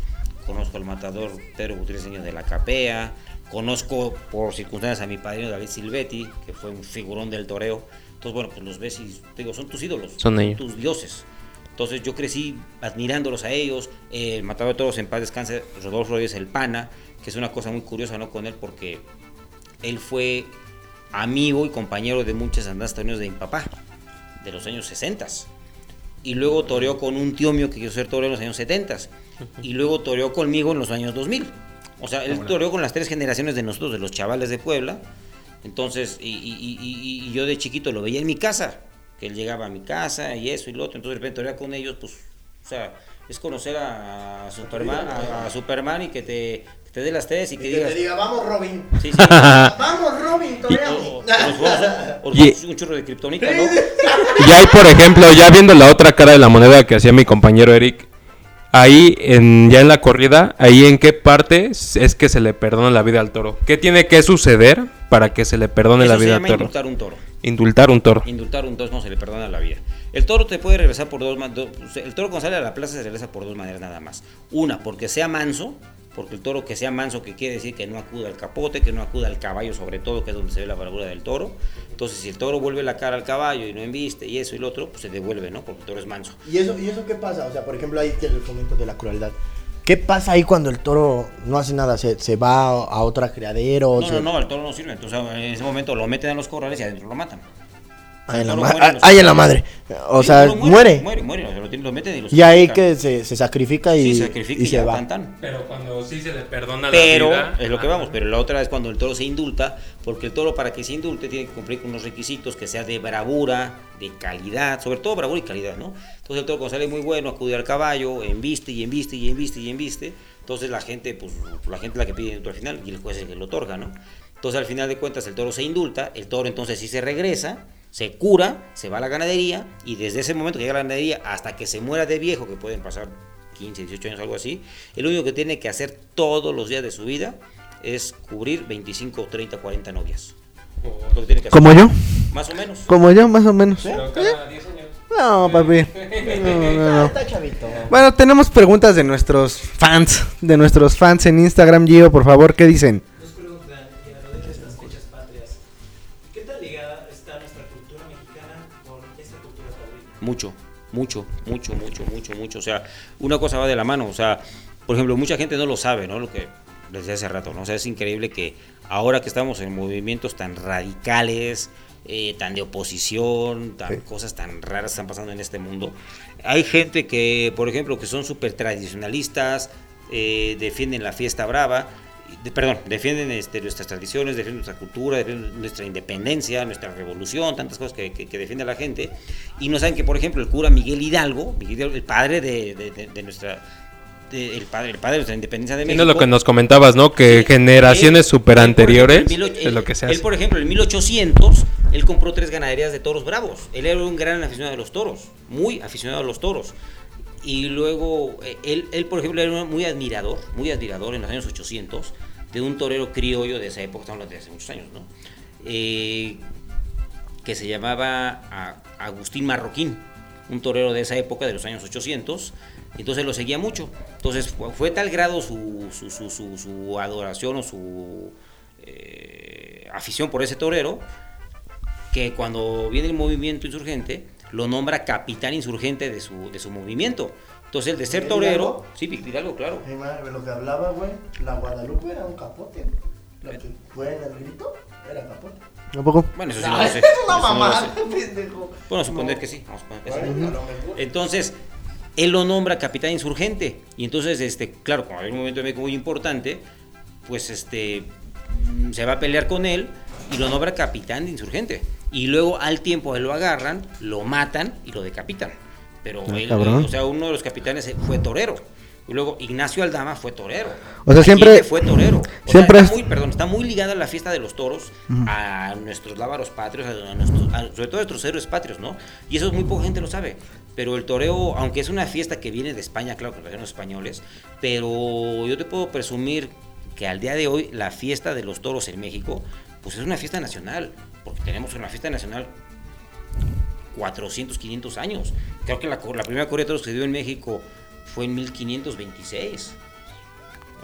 conozco al matador Pedro Gutiérrez Niño de la Capea, conozco por circunstancias a mi padrino David Silvetti, que fue un figurón del toreo. Entonces, bueno, pues los ves y te digo, son tus ídolos, Son ellos. tus dioses. Entonces yo crecí admirándolos a ellos, eh, el matador de todos en paz descanse, Rodolfo Rodríguez el Pana, que es una cosa muy curiosa no con él porque él fue amigo y compañero de muchas taurinas de mi papá, de los años 60 y luego toreó con un tío mío que quiso ser torero en los años 70 y luego toreó conmigo en los años 2000. O sea, él toreó con las tres generaciones de nosotros, de los chavales de Puebla. Entonces, y, y- y- y- yo de chiquito lo veía en mi casa, que él llegaba a mi casa y eso y lo otro. Entonces, de repente torear con ellos, pues, o sea, es conocer a Superman, a, a Superman y que te, que te dé las tres y que Y que digas... te diga, vamos Robin. Sí, sí. Vamos Robin, jugamos un churro de kriptonita, ¿no? Y ahí, por ejemplo, ya viendo la otra cara de la moneda que hacía mi compañero Eric, ahí en, ya en la corrida, ahí en qué parte es que se le perdona la vida al toro. ¿Qué tiene que suceder para que se le perdone Eso la se vida al toro? indultar un toro. Indultar un toro. Indultar un toro no se le perdona la vida. El toro te puede regresar por dos maneras. El toro cuando sale a la plaza se regresa por dos maneras nada más. Una, porque sea manso, porque el toro que sea manso, que quiere decir que no acuda al capote, que no acuda al caballo sobre todo, que es donde se ve la bravura del toro. Entonces, si el toro vuelve la cara al caballo y no embiste y eso y lo otro, pues se devuelve, ¿no? Porque el toro es manso. ¿Y eso, ¿Y eso qué pasa? O sea, por ejemplo, ahí que el comento de la crueldad. ¿Qué pasa ahí cuando el toro no hace nada? ¿Se, se va a otra criadero? No, se- no, no, el toro no sirve. Entonces, en ese momento lo meten a los corrales y adentro lo matan. Ay, en la, El ma- toro muere ah, ay, en la madre. O Sí, sea, el muere. Muere, muere, sea, lo, lo meten y lo Y ahí que se, se sacrifica y, Sí, se sacrifica y y, se ya, va. Pero cuando sí se le perdona Pero la vida. es lo que vamos, pero la otra es cuando el toro se indulta, porque el toro para que se indulte tiene que cumplir con unos requisitos que sea de bravura, de calidad, sobre todo bravura y calidad, ¿no? Entonces el toro cuando sale muy bueno, acude al caballo, embiste y embiste y embiste y embiste, entonces la gente, pues la gente es la que pide indulto al final y el juez es el que lo otorga, ¿no? Entonces al final de cuentas el toro se indulta, el toro entonces sí se regresa, se cura, se va a la ganadería y desde ese momento que llega a la ganadería hasta que se muera de viejo, que pueden pasar 15, 18 años, algo así, el único que tiene que hacer todos los días de su vida es cubrir 25, 30, 40 novias. Lo que tiene que hacer. ¿Como yo? Más o menos. Como yo, más o menos. Pero cada 10 años. No, papi. No, no, no. Está chavito. Bueno, tenemos preguntas de nuestros fans. De nuestros fans en Instagram, Gio, por favor, ¿qué dicen? Mucho, mucho, mucho, mucho, mucho, mucho. O sea, una cosa va de la mano. O sea, por ejemplo, mucha gente no lo sabe, ¿no? Lo que les decía hace rato, ¿no? O sea, es increíble que ahora que estamos en movimientos tan radicales, eh, tan de oposición, tan, Sí. cosas tan raras están pasando en este mundo, hay gente que, por ejemplo, que son súper tradicionalistas, eh, defienden la fiesta brava, de- perdón, defienden este, nuestras tradiciones, defienden nuestra cultura, defienden nuestra independencia, nuestra revolución, tantas cosas que, que- que defiende la gente, y no saben que, por ejemplo, el cura Miguel Hidalgo, Miguel Hidalgo, el padre de, de- de- de nuestra... de- el, padre, el padre de nuestra independencia de Sí, México. no es lo que nos comentabas, ¿no? Que Sí, generaciones él- super él, anteriores es lo que se él, hace. por ejemplo, en 1800, él compró tres ganaderías de toros bravos. Él era un gran aficionado de los toros, muy aficionado a los toros. Y luego, eh, él, él, por ejemplo, era muy admirador, muy admirador en los años 800 de un torero criollo de esa época, estamos hablando de hace muchos años. Eh, que se llamaba Agustín Marroquín, un torero de esa época, de los años 800, entonces lo seguía mucho. Entonces fue, tal grado su, su, su- su- su adoración o su eh, afición por ese torero, que cuando viene el movimiento insurgente, lo nombra capitán insurgente de su, de su movimiento. Entonces el de ser ¿Miguel torero, sí, Hidalgo, claro. Ay, madre, lo que hablaba, güey, la Guadalupe era un capote. Lo que fue en el grito era capote. ¿Tampoco? Bueno, eso sí No, no lo es sé. una eso no lo mamada, sé. pendejo. Bueno, suponer No. que sí. Vamos a suponer que. Bueno, a. Entonces, él lo nombra capitán insurgente. Y entonces, este, claro, como hay un momento de México muy importante, pues este se va a pelear con él y lo nombra capitán de insurgente. Y luego al tiempo él lo agarran, lo matan y lo decapitan. Pero Ah, él, cabrón. o sea, uno de los capitanes fue torero. Y luego Ignacio Aldama fue torero. O sea, siempre- fue torero. O siempre sea, está muy, perdón, está muy ligada la fiesta de los toros a nuestros lábaros patrios, a nuestros, a- sobre todo a nuestros héroes patrios, ¿no? Y eso muy poca gente lo sabe. Pero el toreo, aunque es una fiesta que viene de España, claro que lo los españoles, pero yo te puedo presumir que al día de hoy la fiesta de los toros en México, pues es una fiesta nacional, porque tenemos una fiesta nacional 400, 500 años. Creo que la, primera corrida de toros que se dio en México fue en 1526.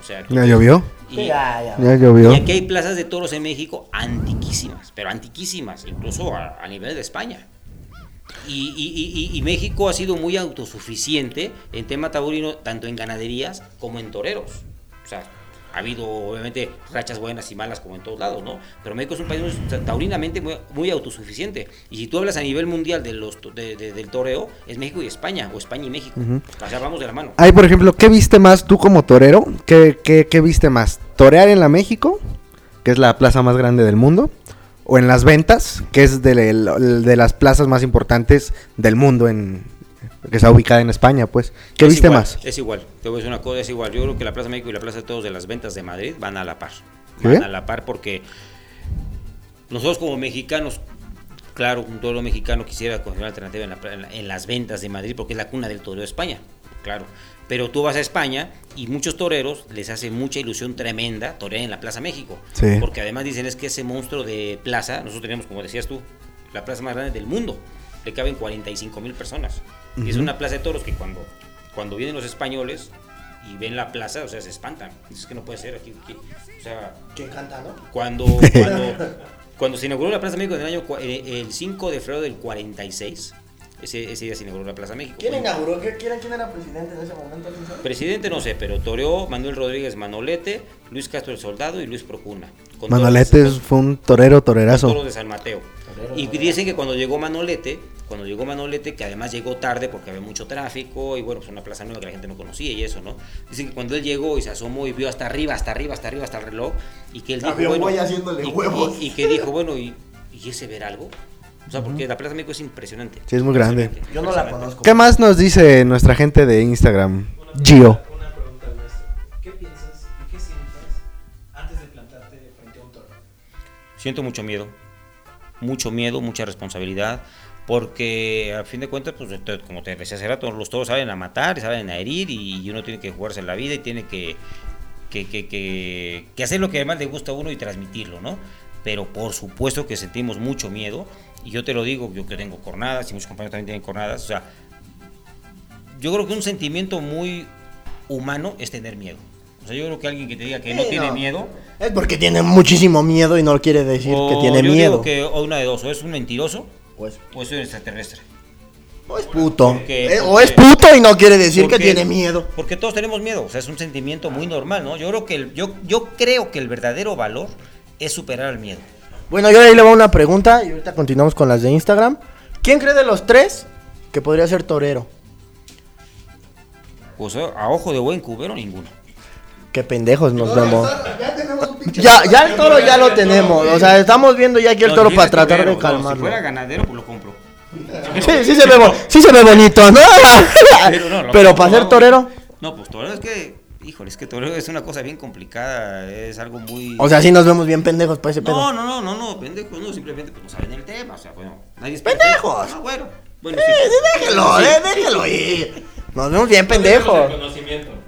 O sea, ¿Ya llovió? y- ya, ya. ¿Ya llovió? y aquí hay plazas de toros en México antiquísimas, pero antiquísimas, incluso a, a nivel de España. Y, y- y- y México ha sido muy autosuficiente en tema taurino, tanto en ganaderías como en toreros. O sea, ha habido obviamente rachas buenas y malas como en todos lados, ¿no? Pero México es un país muy- taurinamente muy, muy autosuficiente. Y si tú hablas a nivel mundial de los, de- de- del toreo, es México y España, o España y México. O sea, vamos de la mano. Ahí, por ejemplo, ¿qué viste más tú como torero? ¿Qué, qué, qué viste más? ¿Torear en la México, que es la plaza más grande del mundo? ¿O en las ventas, que es de las plazas más importantes del mundo, en, que está ubicada en España, pues? ¿Qué Es viste igual, más? Es igual, te voy a decir una cosa, es igual. Yo creo que la Plaza México y la Plaza de Todos de las ventas de Madrid van a la par. ¿Sí? Van a la par porque nosotros como mexicanos, claro, un toro mexicano quisiera coger una alternativa en, la- en la- en las ventas de Madrid porque es la cuna del toro de España, claro. Pero tú vas a España y muchos toreros les hace mucha ilusión tremenda torear en la Plaza México. Sí. Porque además dicen es que ese monstruo de plaza, nosotros tenemos, como decías tú, la plaza más grande del mundo. Le caben 45 mil personas. Y es una plaza de toros que cuando, cuando vienen los españoles y ven la plaza, o sea, se espantan. Dices que no puede ser aquí. aquí". O sea, ¿Quién canta, no? cuando, cuando, cuando se inauguró la Plaza México en el año eh, el 5 de febrero del 46, ese, ese día se inauguró la Plaza México. ¿Quién inauguró? ¿Qué- ¿Quién, quién era presidente en ese momento? Presidente no sé, pero toreó Manuel Rodríguez Manolete, Luis Castro el Soldado y Luis Procuna. Manolete fue un torero torerazo. toros de San Mateo. Y dicen que cuando llegó Manolete, cuando llegó Manolete, que además llegó tarde porque había mucho tráfico y bueno, pues una plaza nueva que la gente no conocía y eso, ¿no? Dicen que cuando él llegó y se asomó y vio hasta arriba, hasta arriba, hasta arriba, hasta el reloj, y que él dijo, Había un bueno, haciéndole y, huevos. y- y que dijo, bueno, ¿y, y ese ver algo? O sea, porque la Plaza México es impresionante. Sí, es muy grande. Yo no la conozco. ¿Qué más nos dice nuestra gente de Instagram? Una Gio. pregunta- Una pregunta al maestro. ¿Qué piensas y qué sientes antes de plantarte frente a un toro? Siento mucho miedo, mucho miedo, mucha responsabilidad, porque a fin de cuentas, pues como te decía hace rato, los toros saben a matar, saben a herir y uno tiene que jugarse la vida y tiene que, que, que- que hacer lo que además le gusta a uno y transmitirlo, ¿no? Pero por supuesto que sentimos mucho miedo y yo te lo digo, yo que tengo cornadas y muchos compañeros también tienen cornadas, o sea, yo creo que un sentimiento muy humano es tener miedo. O sea, yo creo que alguien que te diga que no tiene no. miedo, Es porque tiene muchísimo miedo y no quiere decir que tiene yo miedo. digo que o una de dos, o es un mentiroso Pues, o es un extraterrestre. o es puto. Porque- Eh, o es puto y no quiere decir que tiene miedo. Porque todos tenemos miedo, o sea, es un sentimiento muy normal, ¿no? Yo creo que el, yo, yo creo que el verdadero valor es superar el miedo. Bueno, yo ahí le voy a una pregunta y ahorita continuamos con las de Instagram. ¿Quién cree de los tres que podría ser torero? Pues a ojo de buen cubero ninguno. Qué pendejos nos vemos. Ya, ya el toro ya lo tenemos. O sea, estamos viendo ya aquí el toro para tratar de calmarlo. si fuera ganadero, pues lo compro. Sí, sí se ve, sí se ve bonito, ¿no? Pero para ser torero. No, pues torero es que, híjole, es que torero es una cosa bien complicada, es algo muy... O sea, sí nos vemos bien pendejos para ese pedo. no, no, no, no, no, pendejos, no, simplemente pues no saben el tema, o sea, bueno, nadie es ¡Pendejos! No, bueno, bueno, sí. sí, déjelo, Sí. eh, déjelo ir. Nos vemos bien pendejos.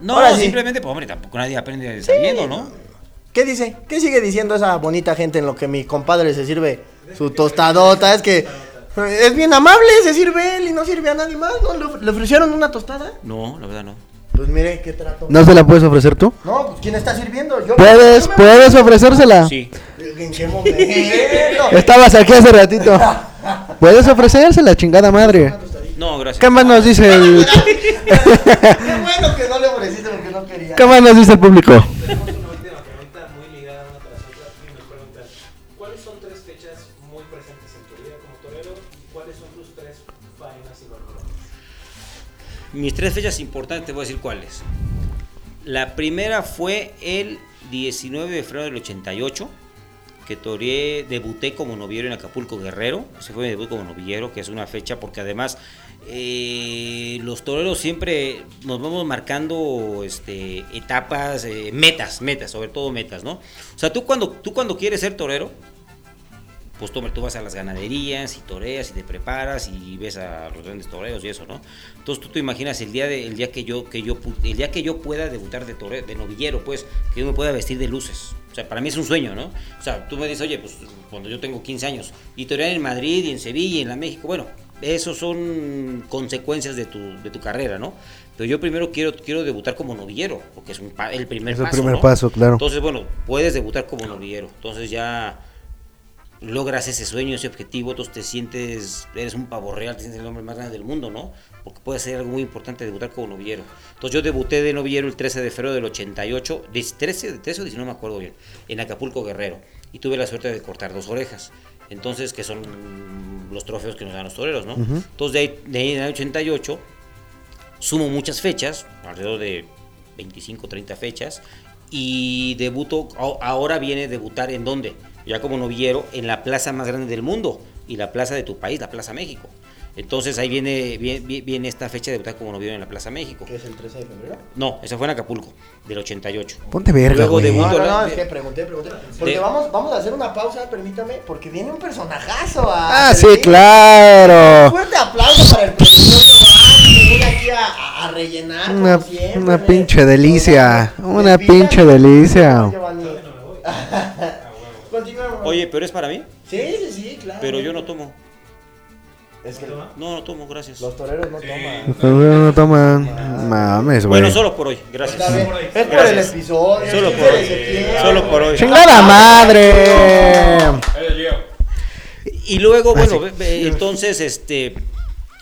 No, Ahora sí. simplemente, pues hombre, tampoco nadie aprende sabiendo, ¿no? ¿Qué dice? ¿Qué sigue diciendo esa bonita gente en lo que mi compadre se sirve su tostadota? Es que es bien amable, se sirve él y no sirve a nadie más, ¿no? ¿Le, ofrecieron una tostada? No, la verdad no. Pues mire, qué trato. ¿No se la puedes ofrecer tú? No, pues ¿quién está sirviendo? Yo. Puedes, me- puedes ofrecérsela. Sí. ¿En qué momento? Estabas aquí hace ratito. Puedes ofrecérsela, chingada madre. No, gracias. ¿Qué más nos dice el, Qué bueno que no le ofreciste porque no quería. qué más nos dice el público? Tenemos una última pregunta muy ligada una tras otra y nos preguntan ¿Cuáles son tres fechas muy presentes en tu vida como torero y cuáles son tus tres faenas y valores? Mis tres fechas importantes, te voy a decir cuáles. La primera fue el 19 de febrero del 88, que toreé, debuté como noviero en Acapulco Guerrero. Ese fue mi debut como novillero, que es una fecha porque además eh, los toreros siempre nos vamos marcando este, etapas, eh, metas, metas, sobre todo metas, ¿no? O sea, tú cuando, tú cuando quieres ser torero, pues tú, tú vas a las ganaderías y toreas y te preparas y ves a los grandes toreros y eso, ¿no? Entonces tú te imaginas el día de, día que yo que yo el día que yo pueda debutar de tore, de novillero, pues que yo me pueda vestir de luces. O sea, para mí es un sueño, ¿no? O sea, tú me dices, "Oye, pues cuando yo tengo 15 años y torear en Madrid y en Sevilla y en la México, bueno, esos son consecuencias de tu, de tu carrera, ¿no? Pero yo primero quiero, quiero debutar como novillero, porque es un pa- el primer Es el paso. primer ¿no? paso, claro. Entonces, bueno, puedes debutar como novillero. Entonces ya logras ese sueño, ese objetivo, entonces te sientes, eres un pavo real, te sientes el hombre más grande del mundo, ¿no? Porque puede ser algo muy importante debutar como novillero. Entonces yo debuté de novillero el 13 de febrero del 88, de 13, de 13 o 19, no me acuerdo bien, en Acapulco Guerrero. Y tuve la suerte de cortar dos orejas. Entonces, que son los trofeos que nos dan los toreros, ¿no? Entonces de ahí, de ahí en el 88 sumo muchas fechas, alrededor de 25, 30 fechas, y debuto, ahora viene debutar en dónde? Ya como novillero, en la plaza más grande del mundo, y la plaza de tu país, la Plaza México. Entonces ahí viene, viene, viene esta fecha de debutar como novillero en la Plaza México. ¿Qué es el 13 de febrero? No, esa fue en Acapulco, del 88. Ponte verga, Luego güey. debuto No, no, la- no, es que pregunté, pregunté. Porque De- vamos, vamos a hacer una pausa, permítame, porque viene un personajazo a... Ah, sí, claro. Fuerte aplauso para el profesor Giovanni, que viene aquí a, a- rellenar. como Una, siempre, una pinche delicia. Una pinche el- delicia. Oye, pero es para mí, Sí, sí, sí, claro. pero yo no tomo. Es que No, no tomo, gracias. los toreros no toman. Los toreros no toman. Mames, güey. Bueno, solo por hoy, gracias. Es por el episodio. Solo 15 por hoy. Solo por hoy. ¡Chingada madre! Y luego, bueno, ve- ve- entonces, este,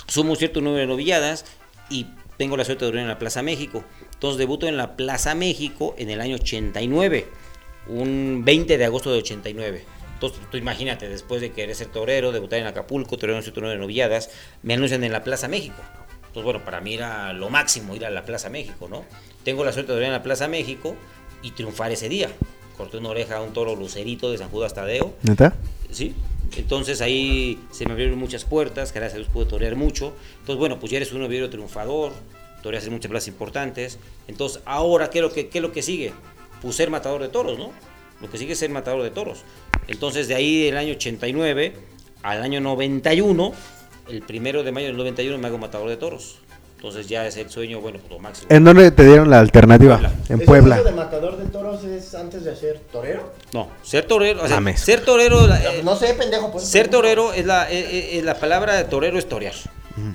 sumo un cierto número de novilladas y tengo la suerte de dormir en la Plaza México. Entonces debuto en la Plaza México en el año 89, un 20 de agosto de 89. Entonces, tú imagínate, después de querer ser torero, debutar en Acapulco, torero en su torneo de novilladas, me anuncian en la Plaza México. Entonces, bueno, para mí era lo máximo ir a la Plaza México, ¿no? Tengo la suerte de ir en la Plaza México y triunfar ese día. Corté una oreja a un toro lucerito de San Judas Tadeo. ¿Neta? Sí. Entonces ahí se me abrieron muchas puertas, gracias a Dios pude torear mucho. Entonces, bueno, pues ya eres un noviero triunfador, toreas en muchas plazas importantes. Entonces, ahora, ¿qué es lo que, qué es lo que sigue? Pues ser matador de toros, ¿no? Lo que sigue es ser matador de toros. Entonces, de ahí del año 89 al año 91, el primero de mayo del 91 me hago matador de toros. Entonces ya es el sueño, bueno, lo máximo. ¿En dónde te dieron la alternativa? Puebla. En ¿Ese Puebla. curso de matador de toros es antes de ser torero? No, ser torero, o sea, Mames. ser torero, eh, no sé, pendejo. Pues, ser torero es la, eh, eh, eh, la palabra de torero es torear.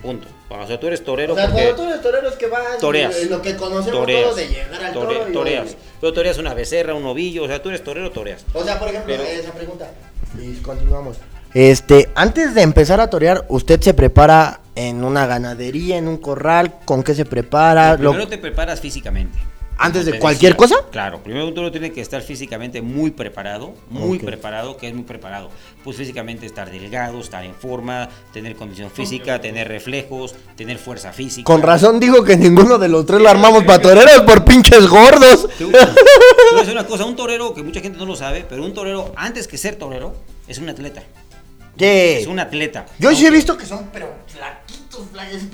Punto. O sea, tú eres torero O sea, porque cuando tú eres torero es que vas toreas. en lo que conocemos toreas, todos de llegar al tore- toro toreas. Pero toreas una becerra, un ovillo, o sea, tú eres torero, toreas. O sea, por ejemplo, Pero- esa pregunta. Y continuamos. Este, antes de empezar a torear, ¿usted se prepara en una ganadería, en un corral? ¿Con qué se prepara? Lo- Primero te preparas físicamente. ¿Antes de cualquier cosa? Claro, primero un toro tiene que estar físicamente muy preparado, muy preparado, que es muy preparado. Pues físicamente estar delgado, estar en forma, tener condición física, tener reflejos, tener fuerza física. Con razón digo que ninguno de los tres lo armamos para toreros por pinches gordos. Voy a decir una cosa, un torero que mucha gente no lo sabe, pero un torero, antes que ser torero, es un atleta. Sí. Es un atleta. Yo sí he visto que son, pero flaquitos,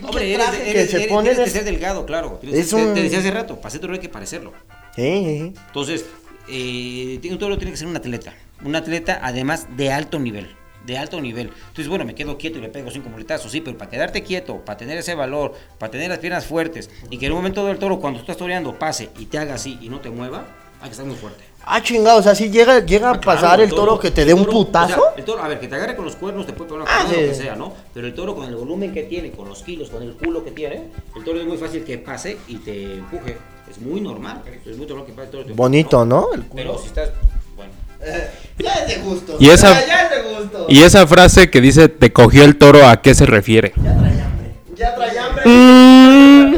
Hombre, eres, traje eres- que se ponen. tienes que ser delgado, claro. Es te, un- te decía hace rato, para ser torero hay que parecerlo. Sí, sí, sí. Entonces, eh, un torero tiene que ser un atleta. Un atleta, además, de alto nivel. De alto nivel. Entonces, bueno, me quedo quieto y le pego cinco muletazos, sí, pero para quedarte quieto, para tener ese valor, para tener las piernas fuertes y que en un momento del toro, cuando tú estás toreando, pase y te haga así y no te mueva, hay que estar muy fuerte. Ah, chingado, o sea, si llega, llega a Ah, claro, pasar el toro que te dé el un toro, putazo. o sea, el toro, a ver, que te agarre con los cuernos, te puede pegar una Ah, sí. lo que sea, ¿no? Pero el toro con el volumen que tiene, con los kilos, con el culo que tiene, el toro es muy fácil que pase y te empuje. Es muy normal. Es muy normal que pase el toro. te empuje, Bonito, ¿no? El culo. Pero si estás. Bueno. Ya es de gusto. Y esa- Ya, ya es de gusto. Y esa frase que dice te cogió el toro, ¿a qué se refiere? Ya trae hambre. Ya trae hambre. Mm.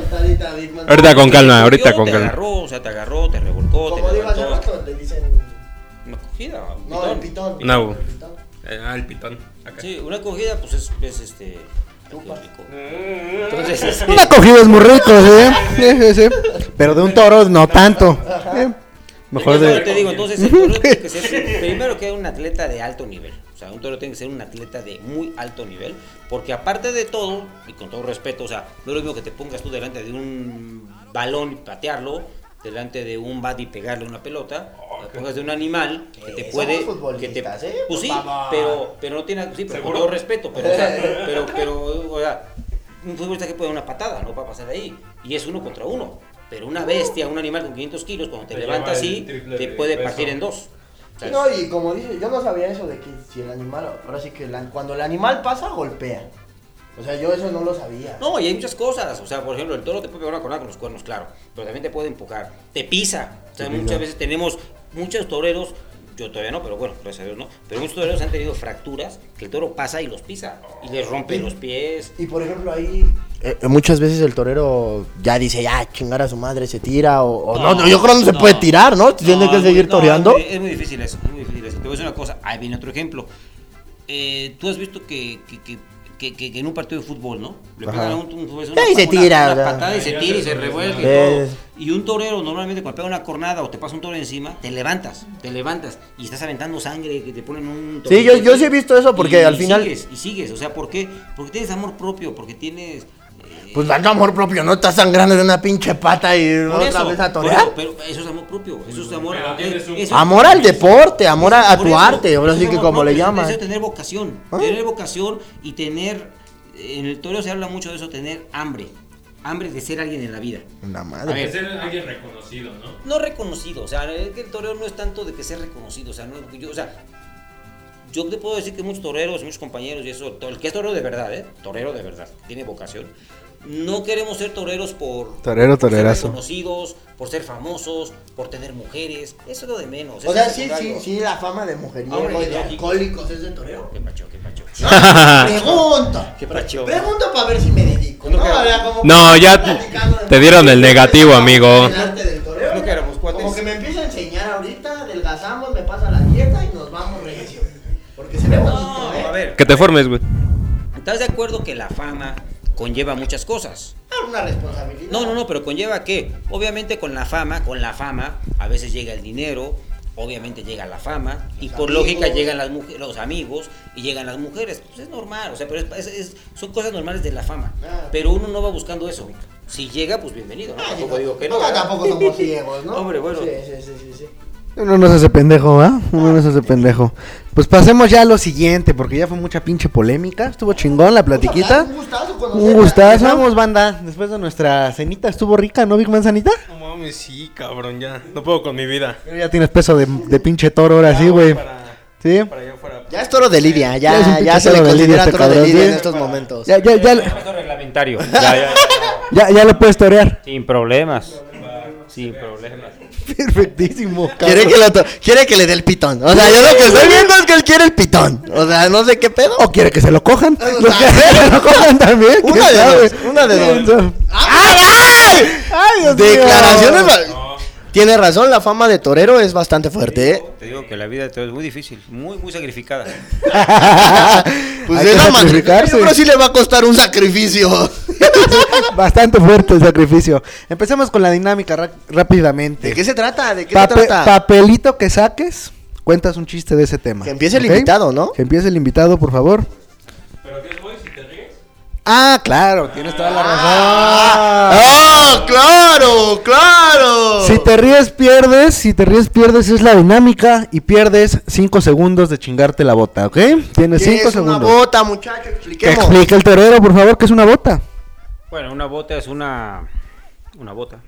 Ahorita con calma, Te ahorita con te calma. agarró, o sea, te agarró, te revolcó, Pitón. Ah, el pitón. Acá. Sí, una cogida, pues es, es este. Entonces, este, Una cogida es muy rico, ¿sí? Sí, sí, sí. Pero de un toro no tanto. Eh, Mejor de... te digo, entonces el toro tiene que ser primero que un atleta de alto nivel. O sea, un toro tiene que ser un atleta de muy alto nivel. Porque aparte de todo, y con todo respeto, o sea, no es lo mismo que te pongas tú delante de un balón y patearlo, delante de un bat y pegarle una pelota, pongas de un animal que te puede. somos Que te, ¿eh? Pues sí, pero, pero no tiene. Sí, pero con todo respeto, pero, o sea, pero, pero, o sea, un futbolista que puede dar una patada, no va a pasar ahí. Y es uno contra uno. Pero una bestia, un animal con 500 kilos, cuando te, Te levanta así, te de puede partir en dos. No, y como dice, yo no sabía eso de que si el animal, ahora sí que la- cuando el animal pasa, golpea. O sea, yo eso no lo sabía. No, y hay muchas cosas. O sea, por ejemplo, el toro te puede pegar una cornada con los cuernos, claro. Pero también te puede empujar. Te pisa. O sea, muchas veces tenemos muchos toreros. Yo todavía no, pero bueno, gracias a Dios no. Pero muchos toreros han tenido fracturas que el toro pasa y los pisa. Y les rompe los pies. Y por ejemplo ahí... eh, muchas veces el torero ya dice, ya, chingar a su madre, se tira, o, o no, no, yo creo que no se no. puede tirar, ¿no? Tiene que seguir toreando. es muy, es muy difícil eso, es muy difícil eso. Te voy a decir una cosa, ahí viene otro ejemplo. Eh, Tú has visto que, que, que, que- que- que en un partido de fútbol, ¿no? Le pegan a un, un una, se tira, una patada y se tira y se revuelve y todo. Y un torero, normalmente cuando pega una cornada o te pasa un toro encima, te levantas, te levantas y estás aventando sangre, que te ponen un... Sí, yo- yo sí he visto eso, porque y al final- Sigues, y sigues, o sea, ¿por qué? Porque tienes amor propio, porque tienes... eh, Pues dando amor propio, no estás sangrando de una pinche pata y por otra eso, vez a torear. eso, pero eso es amor propio, eso es amor... Un- eso- Amor al deporte, amor a, tu eso, arte, ahora sí que como le propio, llaman. es tener vocación, ¿Ah? tener vocación y tener, en el toreo se habla mucho de eso, tener hambre, hambre de ser alguien en la vida. La A madre. ver. ser alguien reconocido, ¿no? No reconocido, o sea, es que el toreo no es tanto de que ser reconocido, o sea, no, yo, o sea, yo te puedo decir que muchos toreros, muchos compañeros y eso, el que es torero de verdad, ¿eh? Torero de verdad, tiene vocación. No queremos ser toreros por, Torero, por ser reconocidos, por ser famosos, por tener mujeres, eso es lo de menos. O sea, sí, sí, sí, la fama de mujeriego Hombre, y de alcohólicos es de toreo. Qué pacho, qué pacho. Pregunto. Qué pacho. Pregunto para ver si me dedico. No, No, No, ya me está platicando de- te dieron el negativo, amigo. El arte del toreo. No que éramos cuates. Como que me empieza a enseñar ahorita, adelgazamos, me pasa la dieta y nos vamos recio. Que te formes, güey. ¿Estás de acuerdo que la fama conlleva muchas cosas? Una responsabilidad. No, no, no, pero conlleva que, obviamente con la fama, con la fama, a veces llega el dinero, obviamente llega la fama, y por lógica llegan las mujeres, los amigos, y llegan las mujeres. Pues es normal, o sea, pero es- es- es- son cosas normales de la fama. Pero uno no va buscando eso. Si llega, pues bienvenido, ¿no? Tampoco digo que no. No, tampoco somos ciegos, ¿no? Hombre, bueno. Sí, sí, sí, sí, sí. Uno no se hace pendejo, ¿ah? Uno no se hace pendejo. Pues pasemos ya a lo siguiente, porque ya fue mucha pinche polémica. Estuvo chingón la platiquita. Un gustazo Un gustazo. Vamos, banda. Después de nuestra cenita, ¿estuvo rica, no, Big Manzanita? No mames, sí, cabrón, ya. No puedo con mi vida. Ya tienes peso de, de pinche toro ahora sí, güey. ¿Sí? Para allá afuera. Ya es toro de Lidia, Ya ya, se le toro de Lidia considera este toro de Lidia ¿sí? en estos momentos. Ya, ya, ya, reglamentario. Ya, ya, ya. ya, ya lo puedes torear. Sin problemas. Sin problemas. Perfectísimo, cabrón. Quiere que, lo quiere que le dé el pitón. O sea, yo lo que estoy viendo es que él quiere el pitón. O sea, no sé qué pedo. O quiere que se lo cojan. sea, Los que se lo cojan también. ¿quién Una de sabe? dos, una de dos. ¡Ay, ay! ¡Ay, Dios mío! Declaraciones. va- Tiene razón, la fama de torero es bastante fuerte, ¿eh? Te digo que la vida de todo es muy difícil, muy, muy sacrificada. Pues Hay es que sacrificarse. Yo creo que sí le va a costar un sacrificio. Bastante fuerte el sacrificio. Empecemos con la dinámica rápidamente. ¿De qué se trata? ¿De qué Pape- se trata? papelito que saques, cuentas un chiste de ese tema. Que empiece el invitado, ¿no? Que empiece el invitado, por favor. ¿Pero qué voy si te ríes? Ah, claro, tienes toda la razón. ¡Ah, claro, claro! Si te ríes, pierdes. Si te ríes, pierdes. Es la dinámica. Y pierdes 5 segundos de chingarte la bota, ¿ok? Tienes ¿Qué 5 es una segundos. bota, muchacho? Que Expliquemos. explique el torero, por favor, que es una bota. Bueno, una bota es una. Una bota.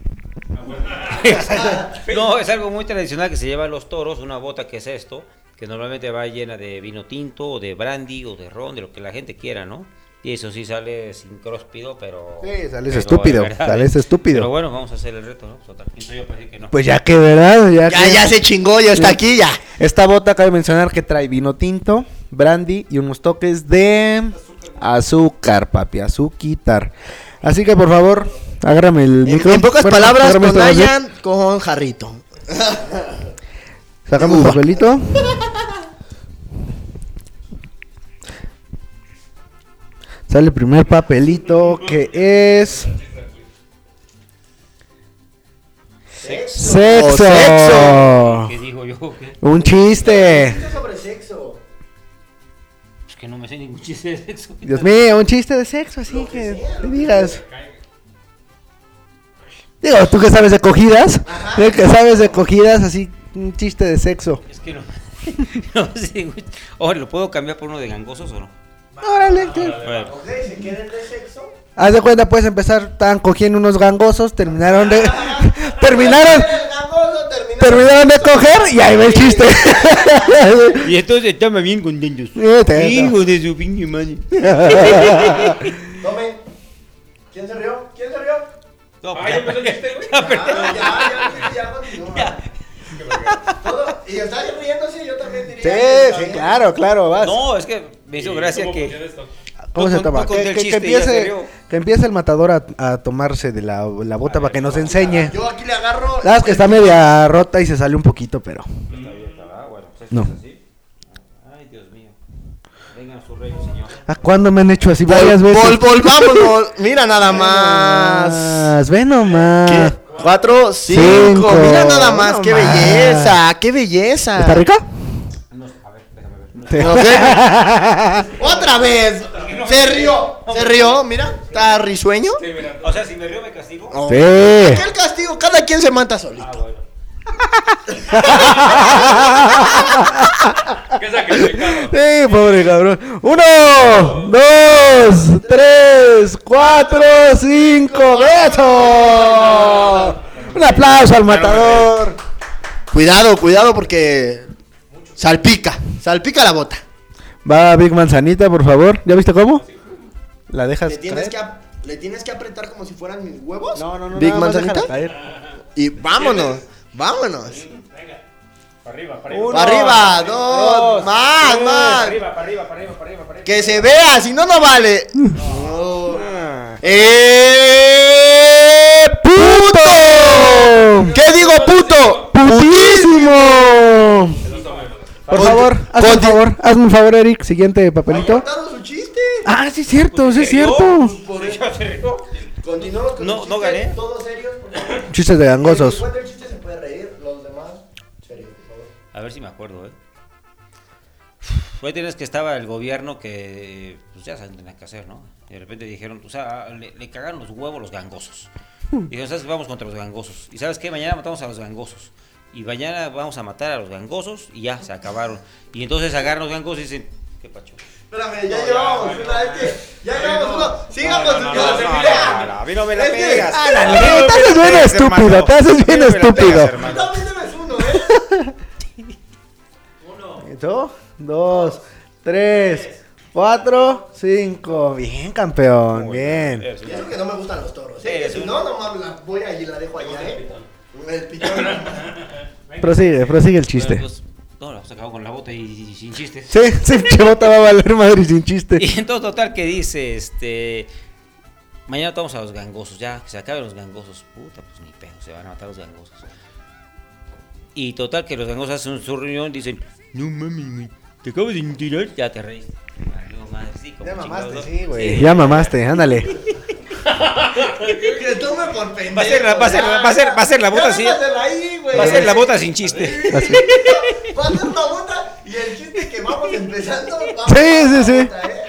no, es algo muy tradicional que se lleva a los toros. Una bota que es esto, que normalmente va llena de vino tinto, o de brandy, o de ron, de lo que la gente quiera, ¿no? Y eso sí sale sin cróspido, pero. Sí, sales pero estúpido, verdad, sales ¿eh? estúpido. Pero bueno, vamos a hacer el reto, ¿no? Total. Pienso yo, que no. Pues ya que, ¿verdad? Ya, Ya, que- ya se chingó, ya está Sí. aquí, ya. Esta bota cabe mencionar que trae vino tinto, brandy y unos toques de azúcar, papi, azuquitar. Así que por favor, agárrame el micro. en pocas Bueno, palabras, con. Nayan, con jarrito. Sacamos Uva. papelito. Sale el primer papelito que es sexo. Sexo. ¿Qué digo yo? ¿Qué? Un chiste. sobre sexo. Que no me sé ningún chiste de sexo. Dios mío, un chiste de sexo, así que te digas. Digo, tú que sabes de cogidas, tú que sabes de cogidas, así un chiste de sexo. Es que no. no sé ningún- Ahora, ¿lo puedo cambiar por uno de gangosos o no? Órale, que- ¿Se quieren de sexo? Haz de cuenta, puedes empezar, estaban cogiendo unos gangosos, terminaron de. terminaron. Terminaron de coger y ahí va el chiste. Y entonces estaba bien contentos. Te- Hijo de su pinche madre. Tome. ¿Quién se rió? ¿Quién se rió? No, Ah, ya empezó el chiste, güey. Ya, ya, ya, ya. Todo- Y riéndose, yo también diría. Sí, sí, claro, claro, vas. No, es que me hizo ¿Y gracia que. ¿Cómo se toma? Que, que- empiece, que empiece el matador a, a tomarse de la, la bota para que nos enseñe. Yo aquí le agarro. Sabes que está media rota y se sale un poquito, pero. Ah, bueno, pues No. así. Ay, Dios mío. Vengan su rey, señor. ¿A cuándo me han hecho así Vol, varias veces? vol, volvámonos. Mira nada más. Más, Ve nomás. ¿Qué? Cuatro, cinco. Cinco. Mira nada más. Qué más. belleza. Qué belleza. ¿Está rica? No, sé. Otra vez. Se rió. Se rió. Mira. Está risueño. O sea, si me río, me castigo. Sí. ¿Qué el castigo? Cada quien se mata solito. Ah, bueno. ¿Qué? Sí, pobre cabrón. Uno, dos, tres, cuatro, cinco. ¡Beso! Un aplauso al matador. Cuidado, cuidado porque salpica. Salpica la bota. Va Big Manzanita, por favor. ¿Ya viste cómo? ¿La dejas ¿Le tienes, caer? que, ap- ¿Le tienes que apretar como si fueran mis huevos? No, no, no. Big nada más Manzanita. déjala caer. Y vámonos. Vámonos. Para arriba, para arriba. Uno, Para arriba, dos, más, tres, más. Para arriba, para arriba, para arriba, para arriba, para arriba. Que se vea, si no, no vale. No. ¡Eh! ¡Puto! ¿Qué digo, puto? ¡Putísimo! Por Conti- favor, hazme un conti- favor, hazme un favor, Eric. Siguiente papelito. Su chiste. Ah, sí es cierto, sí es cierto. Por eso. Continuamos con No, el no chiste, gané. Todos serios. por favor. Chistes de El gangosos. que cuente el chiste se puede reír, los demás, serios, por favor. A ver si me acuerdo, ¿eh? Hoy tienes que estaba el gobierno que, pues ya saben, tenía que hacer, ¿no? Y de repente dijeron, o sea, le, le cagaron los huevos los gangosos. Y dijeron, ¿sabes qué? Vamos contra los gangosos. ¿Y sabes qué? Mañana matamos a los gangosos. Y mañana vamos a matar a los gangosos y ya, se acabaron. Y entonces agarran los gangosos y dicen, ¿qué pacho? Espérame, ya llevamos una, es que ya llevamos uno. Sigan con su no, no, no, no, a mí no me la Es que- pegas. Ah, no te haces bien estúpido, te haces bien no estúpido. uno, ¿eh? Uno, dos, tres, cuatro, cinco. Bien, campeón, bien. Y eso que no me gustan los toros, ¿eh? Si no, nomás la voy ahí y la dejo allá, ¿eh? El. Prosigue, prosigue el chiste. Pues, no, nos acabó con la bota y, y sin chistes. Sí, sí, chivota va a valer madre sin chiste. Y entonces, total, que dice, este... Mañana vamos a los gangosos, ya, que se acaben los gangosos. Puta, pues ni pedo, se van a matar los gangosos. Y total, que los gangosos hacen su reunión, dicen, no mames, güey, te acabas de tirar, ya te reíste. Valió madre, sí. Sí. Ya mamaste, ándale. Que tome por pendejo. Va a ser la- va a ser la- va a ser- va a ser la bota así. déjasela ahí, güey. Va a ser la bota sin chiste. Así. Va a ser la bota y el chiste que vamos empezando. vamos Sí, sí, sí. bota, ¿eh?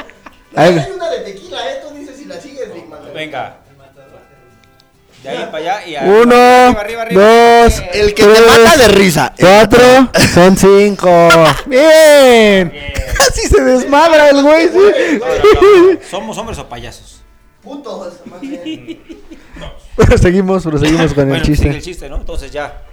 Hay una de tequila, ¿eh? Tú dices si la sigues, Big Man. Venga. De ahí para allá y a- Uno, arriba, arriba, arriba. dos, El que tres, te mata de risa. Cuatro, son cinco. Bien. Casi se desmadra el güey. sí. No, no, no. ¿Somos hombres o payasos? Putos, más bien. Proseguimos, proseguimos con el Bueno, chiste. el chiste, ¿no? Entonces ya,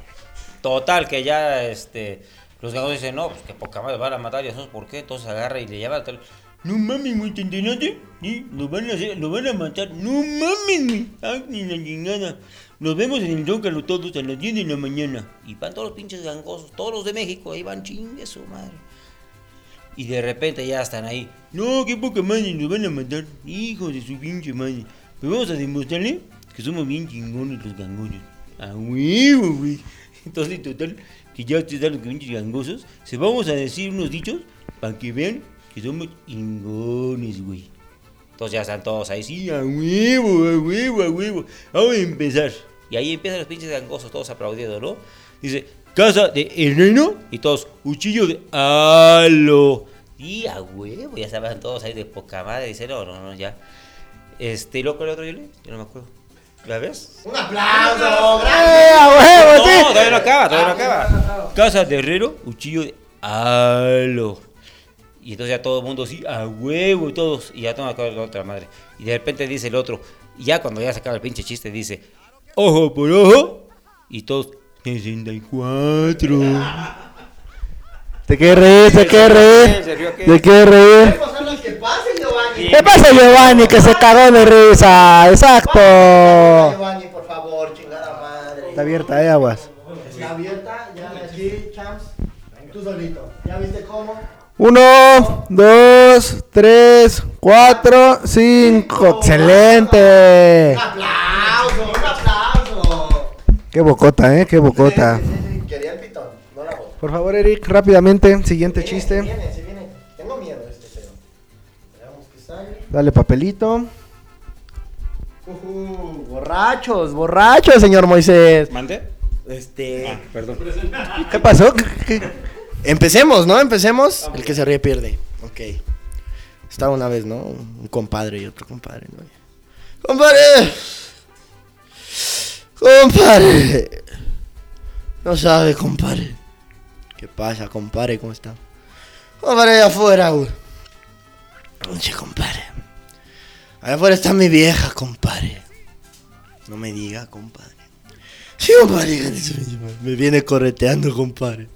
total, que ya, este, los gangosos dicen, no, pues que poca madre van a matar, y eso por qué, entonces agarra y le lleva tal. No mames, güey, ¿te enteraste? Sí, nos van a hacer, nos van a matar. No mames, güey. Ay, ni la chingada. Nos vemos en el Zócalo todos a las 10 de la mañana. Y van todos los pinches gangosos, todos los de México, ahí van chingue su madre. Y de repente ya están ahí. No, qué poca madre, nos van a matar. Hijos de su pinche madre. Pues vamos a demostrarle que somos bien chingones los gangones. A huevo, güey. Entonces, total, que ya ustedes los pinches gangosos, se vamos a decir unos dichos para que vean que somos chingones, güey. Entonces ya están todos ahí, sí, a huevo, a huevo, a huevo. Vamos a empezar. Y ahí empiezan los pinches gangosos, todos aplaudiendo, ¿no? Dice, casa de el reino, y todos, cuchillo de halo. Y a huevo, ya estaban todos ahí de poca madre. Dice, no, no, no, ya. Este, ¿y luego cuál era otro, Yoli? Yo no me acuerdo. ¿La ves? Un aplauso, ¡Eh, grande. a huevo, No, sí! todavía no acaba, todavía no acaba. Casa de herrero, cuchillo de halo. Y entonces ya todo el mundo así, a huevo y todos. Y ya no me acuerdo la otra madre. Y de repente dice el otro, y ya cuando ya se acaba el pinche chiste, dice, ojo por ojo. Y todos, 64. Te quieres reír, te quieres reír. Te quieres reír. ¿Qué pasa, Giovanni? Que se cagó de risa. Exacto. Giovanni, por favor, chingada madre. Está abierta, eh, aguas. Está abierta, ya aquí, champs. Tú solito. ¿Ya viste cómo? Uno, dos, tres, cuatro, cinco. ¡Excelente! Qué bocota, eh, qué bocota. Quería el pitón, no la voz. Por favor, Eric, rápidamente, siguiente Se chiste. viene, se viene. Tengo miedo de este feo. Veamos que sale. Dale papelito. Ujú, borrachos, borrachos, señor Moisés. ¿Mande? Este. Ah, perdón. ¿Qué pasó? ¿Qué- qué- Empecemos, ¿no? Empecemos. El que se ríe pierde. Ok. Estaba una vez, ¿no? Un compadre y otro compadre, ¿no? ¡Compadre! ¡Compadre! No sabe, compadre. ¿Qué pasa, compadre? ¿Cómo está? Compadre, allá afuera, güey. Oye, compadre. Allá afuera está mi vieja, compadre. No me diga, compadre. Sí, compadre. Me viene correteando, compadre.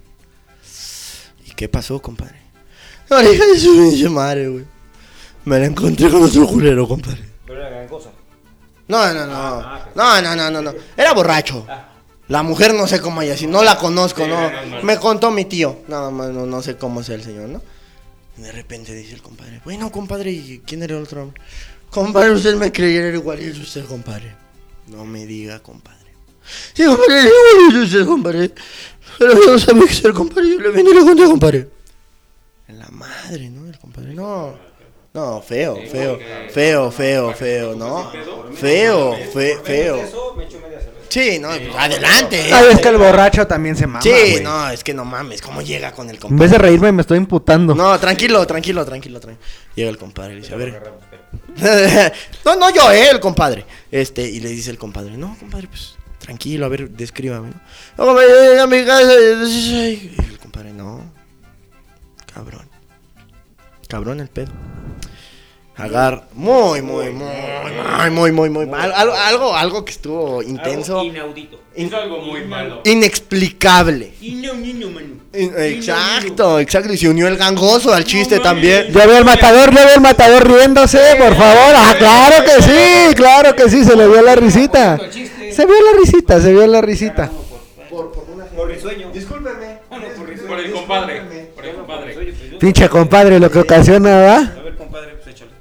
¿Y qué pasó, compadre? No, hija de su madre, güey. Me la encontré con otro culero, compadre. Pero era gangosa. No, no, no. No, no, no, no, no. Era borracho. La mujer no sé cómo ella, si no la conozco, no. Me contó mi tío. Nada más, no, no sé cómo sea el señor, ¿no? De repente dice el compadre, bueno, compadre, ¿y quién era el otro hombre? Compadre, usted me creyera igual es usted, compadre. No me diga, compadre. Sí, compadre, igual es usted, compadre. Pero yo no sabía que ser compadre, yo le venía le conté, compadre. La madre, ¿no? El compadre, no. No, feo, feo, feo, feo, feo, ¿no? Feo, fe- feo. Cerveza. Sí, no, pues, adelante. Ay, es que el borracho también se mama. Sí, no, es que no mames, ¿cómo llega con el En compadre? vez de reírme, me estoy imputando. No, tranquilo, tranquilo, tranquilo, tranquilo. Llega el compadre y le dice, a ver. no, no yo, eh, el compadre. Este, y le dice el compadre, no, compadre, pues, tranquilo, a ver, descríbame, ¿no? No, compadre, llegué a mi casa y el compadre, no. Cabrón. Cabrón el pedo. Agar, muy, muy, muy, muy, muy, muy, muy, al- algo, algo, algo que estuvo intenso, Algo inaudito. in- algo muy malo. inexplicable. No. In- Exacto, exacto, y se unió el gangoso al chiste también. Ya veo el matador, ya veo el matador riéndose, por favor. Ah, claro que sí, claro que sí, se le vio la risita. Se vio la risita, se vio la risita. Por risueño. Discúlpeme. Por el compadre. Por el compadre. Pinche compadre, lo que ocasiona, ¿va? A ver, compadre, pues échale.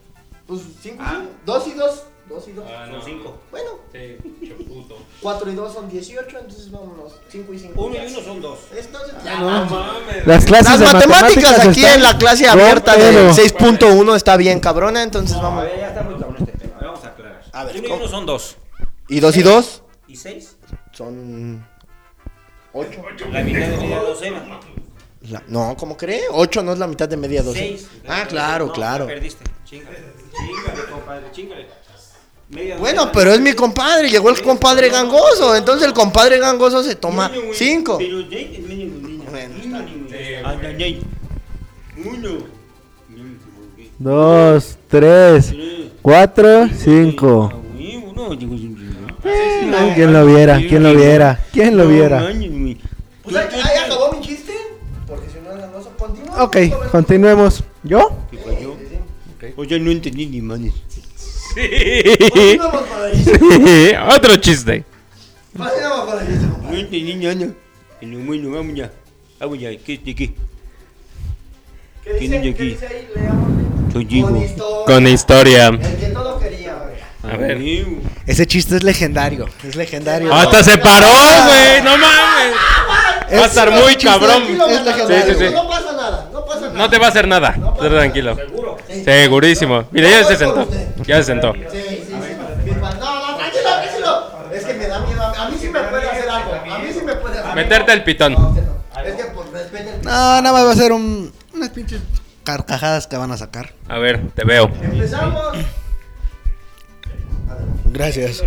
Pues cinco, sí. dos y dos. Dos y dos. Ah, Son cinco. Bueno, Sí, cuatro y dos son dieciocho, entonces vámonos. Cinco y cinco. Uno y uno son dos. Entonces, ya, No. mames. Las clases Las de matemáticas aquí en la clase abierta de pelo. 6.1 está bien cabrona, entonces No, vamos. a ver, ya está muy cabrón este tema. Vamos a aclarar. A ver, uno y uno son dos. ¿Y dos y dos? ¿Y seis? Son... Ocho. La mitad de media docena. La- No, ¿cómo cree? Ocho no es la mitad de media. Seis. Ah, claro, No, claro. Perdiste. Chingale. Chingale, compadre, chingale. Media Bueno, pero es mi compadre, llegó el compadre gangoso, entonces el compadre gangoso se toma cinco. Uno. Dos, tres, cuatro, cinco. Digo, digo, digo. Ay, ¿Quién lo viera? ¿Quién lo viera? ¿Quién lo viera? Ok, continuemos. ¿Yo? ¿Qué falló? Oye, no entendí ni manes. Otro chiste. Continuamos con el chiste, compadre. No entendí nada. Pero bueno, vamos ya. Vamos ya. ¿Qué? ¿De qué? ¿Qué ¿Quién dice, ahí? Con historia. Con historia. El que todo quería, güey. A ver. Ese chiste es legendario. Es legendario. Hasta se paró, güey. No mames. Va a estar muy cabrón. Es legendario. No no. No te va a hacer nada. Estate tranquilo. ¿Seguro? Segurísimo. Mira, ya se sentó. Ya se sentó. Sí, sí, sí. No, no, tranquilo, tranquilo. Es que me da miedo. A mí sí me puede hacer algo. A mí sí me puede hacer Meterte el pitón. No, no. Es que por respeto. No, nada más va a ser un, unas pinches carcajadas que van a sacar. A ver, te veo. Empezamos. Gracias.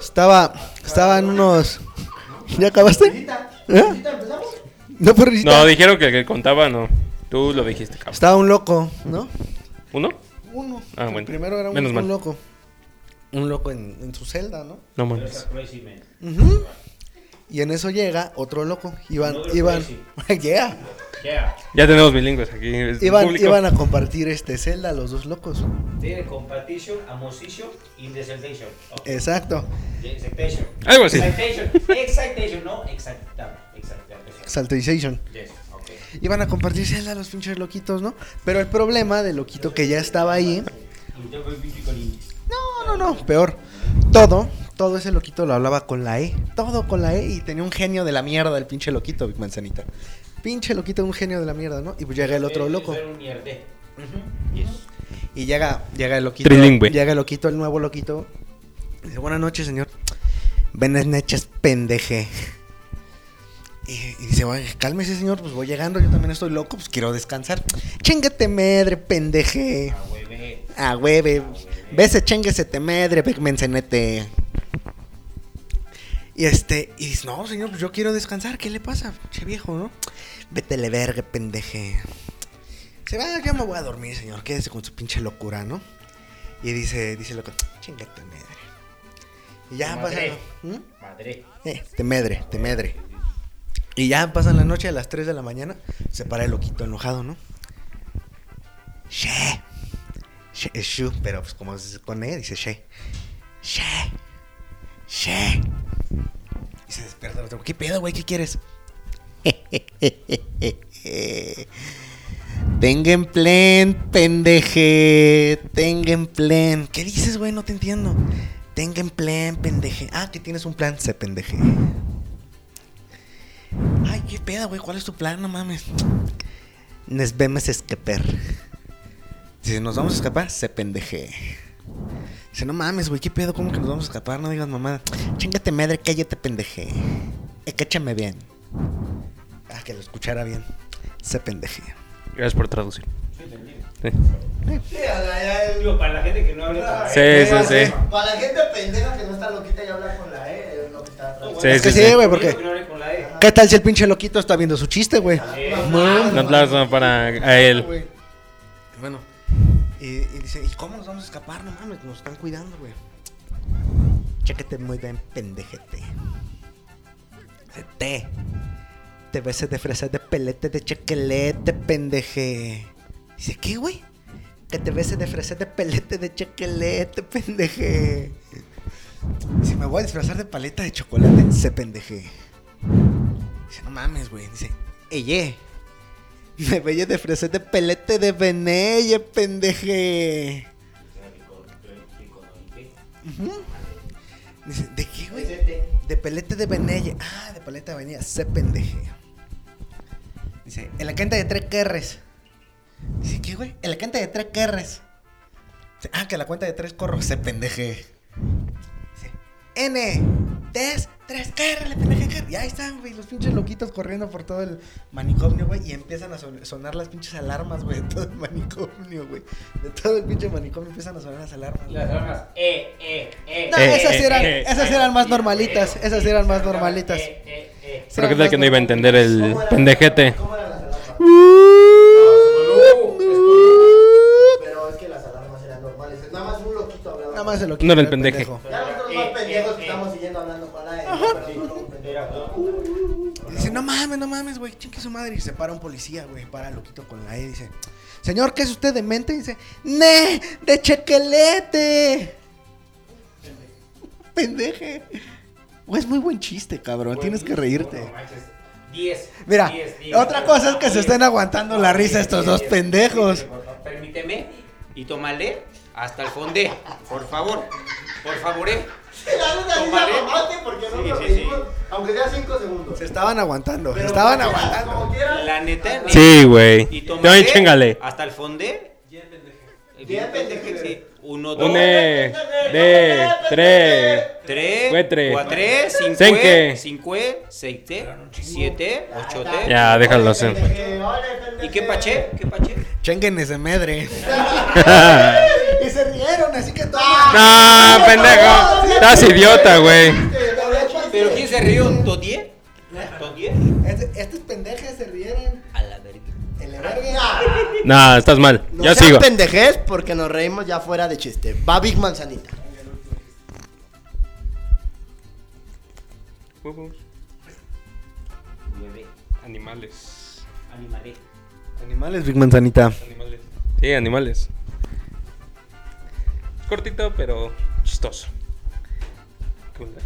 Estaba, estaba en unos. ¿Ya acabaste? ¿Eh? No. No, dijeron que el que contaba, no. Tú lo dijiste, cabrón. Estaba un loco, ¿no? ¿Uno? Uno. Ah, El bueno. primero era un, Menos un mal. loco. Un loco en, en su celda, ¿no? No mames. Y en eso llega otro loco. Iban, Another iban, yeah. Yeah. Ya tenemos bilingües aquí. Iban, iban a compartir este celda los dos locos. Tiene competition, amosition y desertation. Okay. Exacto. Excitation. Algo así. Excitation. Excitation, no excitable. Excitation. Saltation. Yes. Okay. Iban a compartir celda los pinches loquitos, ¿no? Pero el problema del loquito que ya estaba ahí. Con- No, no, no. Peor. Todo, todo ese loquito lo hablaba con la E. Todo con la E. Y tenía un genio de la mierda el pinche loquito, Big Manzanita. Pinche loquito, un genio de la mierda, ¿no? Y pues llega el otro loco. Y llega, llega el loquito. Trilingüe. Llega el loquito, el nuevo loquito. Dice, buenas noches, señor. Buenas noches, pendeje. Y, y dice, "Oye, cálmese, señor, pues voy llegando, yo también estoy loco, pues quiero descansar. Chingate medre, pendeje. Ah, hueve. Ah, hueve. Vese, chénguese te medre, mencenete. Y este, y dice, no, señor, pues yo quiero descansar, ¿qué le pasa? Che viejo, ¿no? Vétele verga, pendeje. Se va, ya me voy a dormir, señor. Quédese con su pinche locura, ¿no? Y dice, dice loco, chingate medre. Y ya pasa. Madre. ¿Mm? Madre. Eh, te medre, te medre. Y ya pasan la noche a las 3 de la mañana. Se para el loquito enojado, ¿no? She. She pero pues como es con E, dice she. She. She. Y se despierta. ¿Qué pedo, güey? ¿Qué quieres? Tenga en plen, pendeje. Tenga en plen. ¿Qué dices, güey? No te entiendo. Tenga en plen, pendeje. Ah, que tienes un plan, se pendeje. Ay, ¿qué pedo, güey? ¿Cuál es tu plan? No mames. Nos vemos escapar. Dice, ¿nos vamos a escapar? Se pendeje. Dice, no mames, güey, ¿qué pedo? ¿Cómo que nos vamos a escapar? No digas mamada. Chingate madre, cállate, pendeje. Escúchame bien. Ah, que lo escuchara bien. Se pendeje. Gracias por traducir. Sí, Digo, para la gente que no habla sí, sí. sí. Para la gente pendeja que no está loquita y habla con la E, es lo que está. Sí, es que sí, güey, porque... E. ¿Qué tal si el pinche loquito está viendo su chiste, güey? Un aplauso para a él. Bueno, y, y dice, ¿y cómo nos vamos a escapar? No mames, nos están cuidando, güey. Chéquete muy bien, pendejete. Dice, Te. Te ves de fresa de pelete de chequelete, pendeje. Dice, ¿qué, güey? Que te ves de fresa de pelete de chequelete, pendeje. Si me voy a disfrazar de paleta de chocolate, se pendeje. Dice, no mames, güey. Dice, eye. Me veía de fresa de pelete de venelle, pendeje. Dice, ¿de qué, güey? De pelete de venelle. Ah, de pelete de venelle, se pendeje. Dice, en la canta de tres R's. Dice, ¿qué, güey? En la canta de tres R's. Dice, ah, que la cuenta de tres corros, se pendeje. Dice, N, tres, tres R's, le pendeje. Y ahí están, güey, los pinches loquitos corriendo por todo el manicomio, güey. Y empiezan a son- sonar las pinches alarmas, güey, de todo el manicomio, güey. De todo el pinche manicomio empiezan a sonar las alarmas. güey. Las armas. E, E, E. No, Eh, esas eh, eran, eh, esas eran más normalitas, esas eran más normalitas. E, E, E. Pero qué tal que no iba a entender el pendejete. ¿Cómo eran las alarmas? Pero es que las alarmas eran normales. Nada más un loquito hablaba. Nada más el loquito. No era el pendejo. Ya nosotros más pendejos que estamos siguiendo hablando E. pendejo. Y dice, no mames, no mames, güey, chingue su madre. Y se para un policía, güey, para loquito con la E. Dice, señor, ¿qué es usted de mente? Y dice, ¡ne! ¡De chequelete! Pendeje. Güey, es muy buen chiste, cabrón. Tienes que reírte. No manches. 10. Mira, 10, 10. otra cosa es que se estén aguantando la risa estos dos 10, pendejos. Permíteme y tómale hasta el fondé, por favor. Por favor, eh. La neta porque no Sí, nos sí, reímos, sí. aunque sea 5 segundos. Se estaban aguantando, se estaban como aguantando. Como quiera, La neta. Sí, güey. Y No, tomaré chingale. hasta el fondé. Ya pendeje. Bien pendeje, sí. Uno, dos, Une, de, tres. tres, Cuetre. cuatro, cinco, Cinque. cinco, seis, siete, ocho, Ya, déjalo hacer. ¿Y qué paché? ¿Qué paché? Chenguen ese medre. así que todos. No, pendejo. Estás idiota, güey. ¿Pero quién se rió? ¿Todie? ¿Todie? Este- Estos pendejos se rieron. A la verga. Verga. No, estás mal. No Ya sean sigo. pendejez porque nos reímos ya fuera de chiste. Va Big Manzanita. Nueve. Animales. Animalé. Animales, Big Manzanita. Animales. Sí, animales. Cortito, pero chistoso. ¿Qué onda?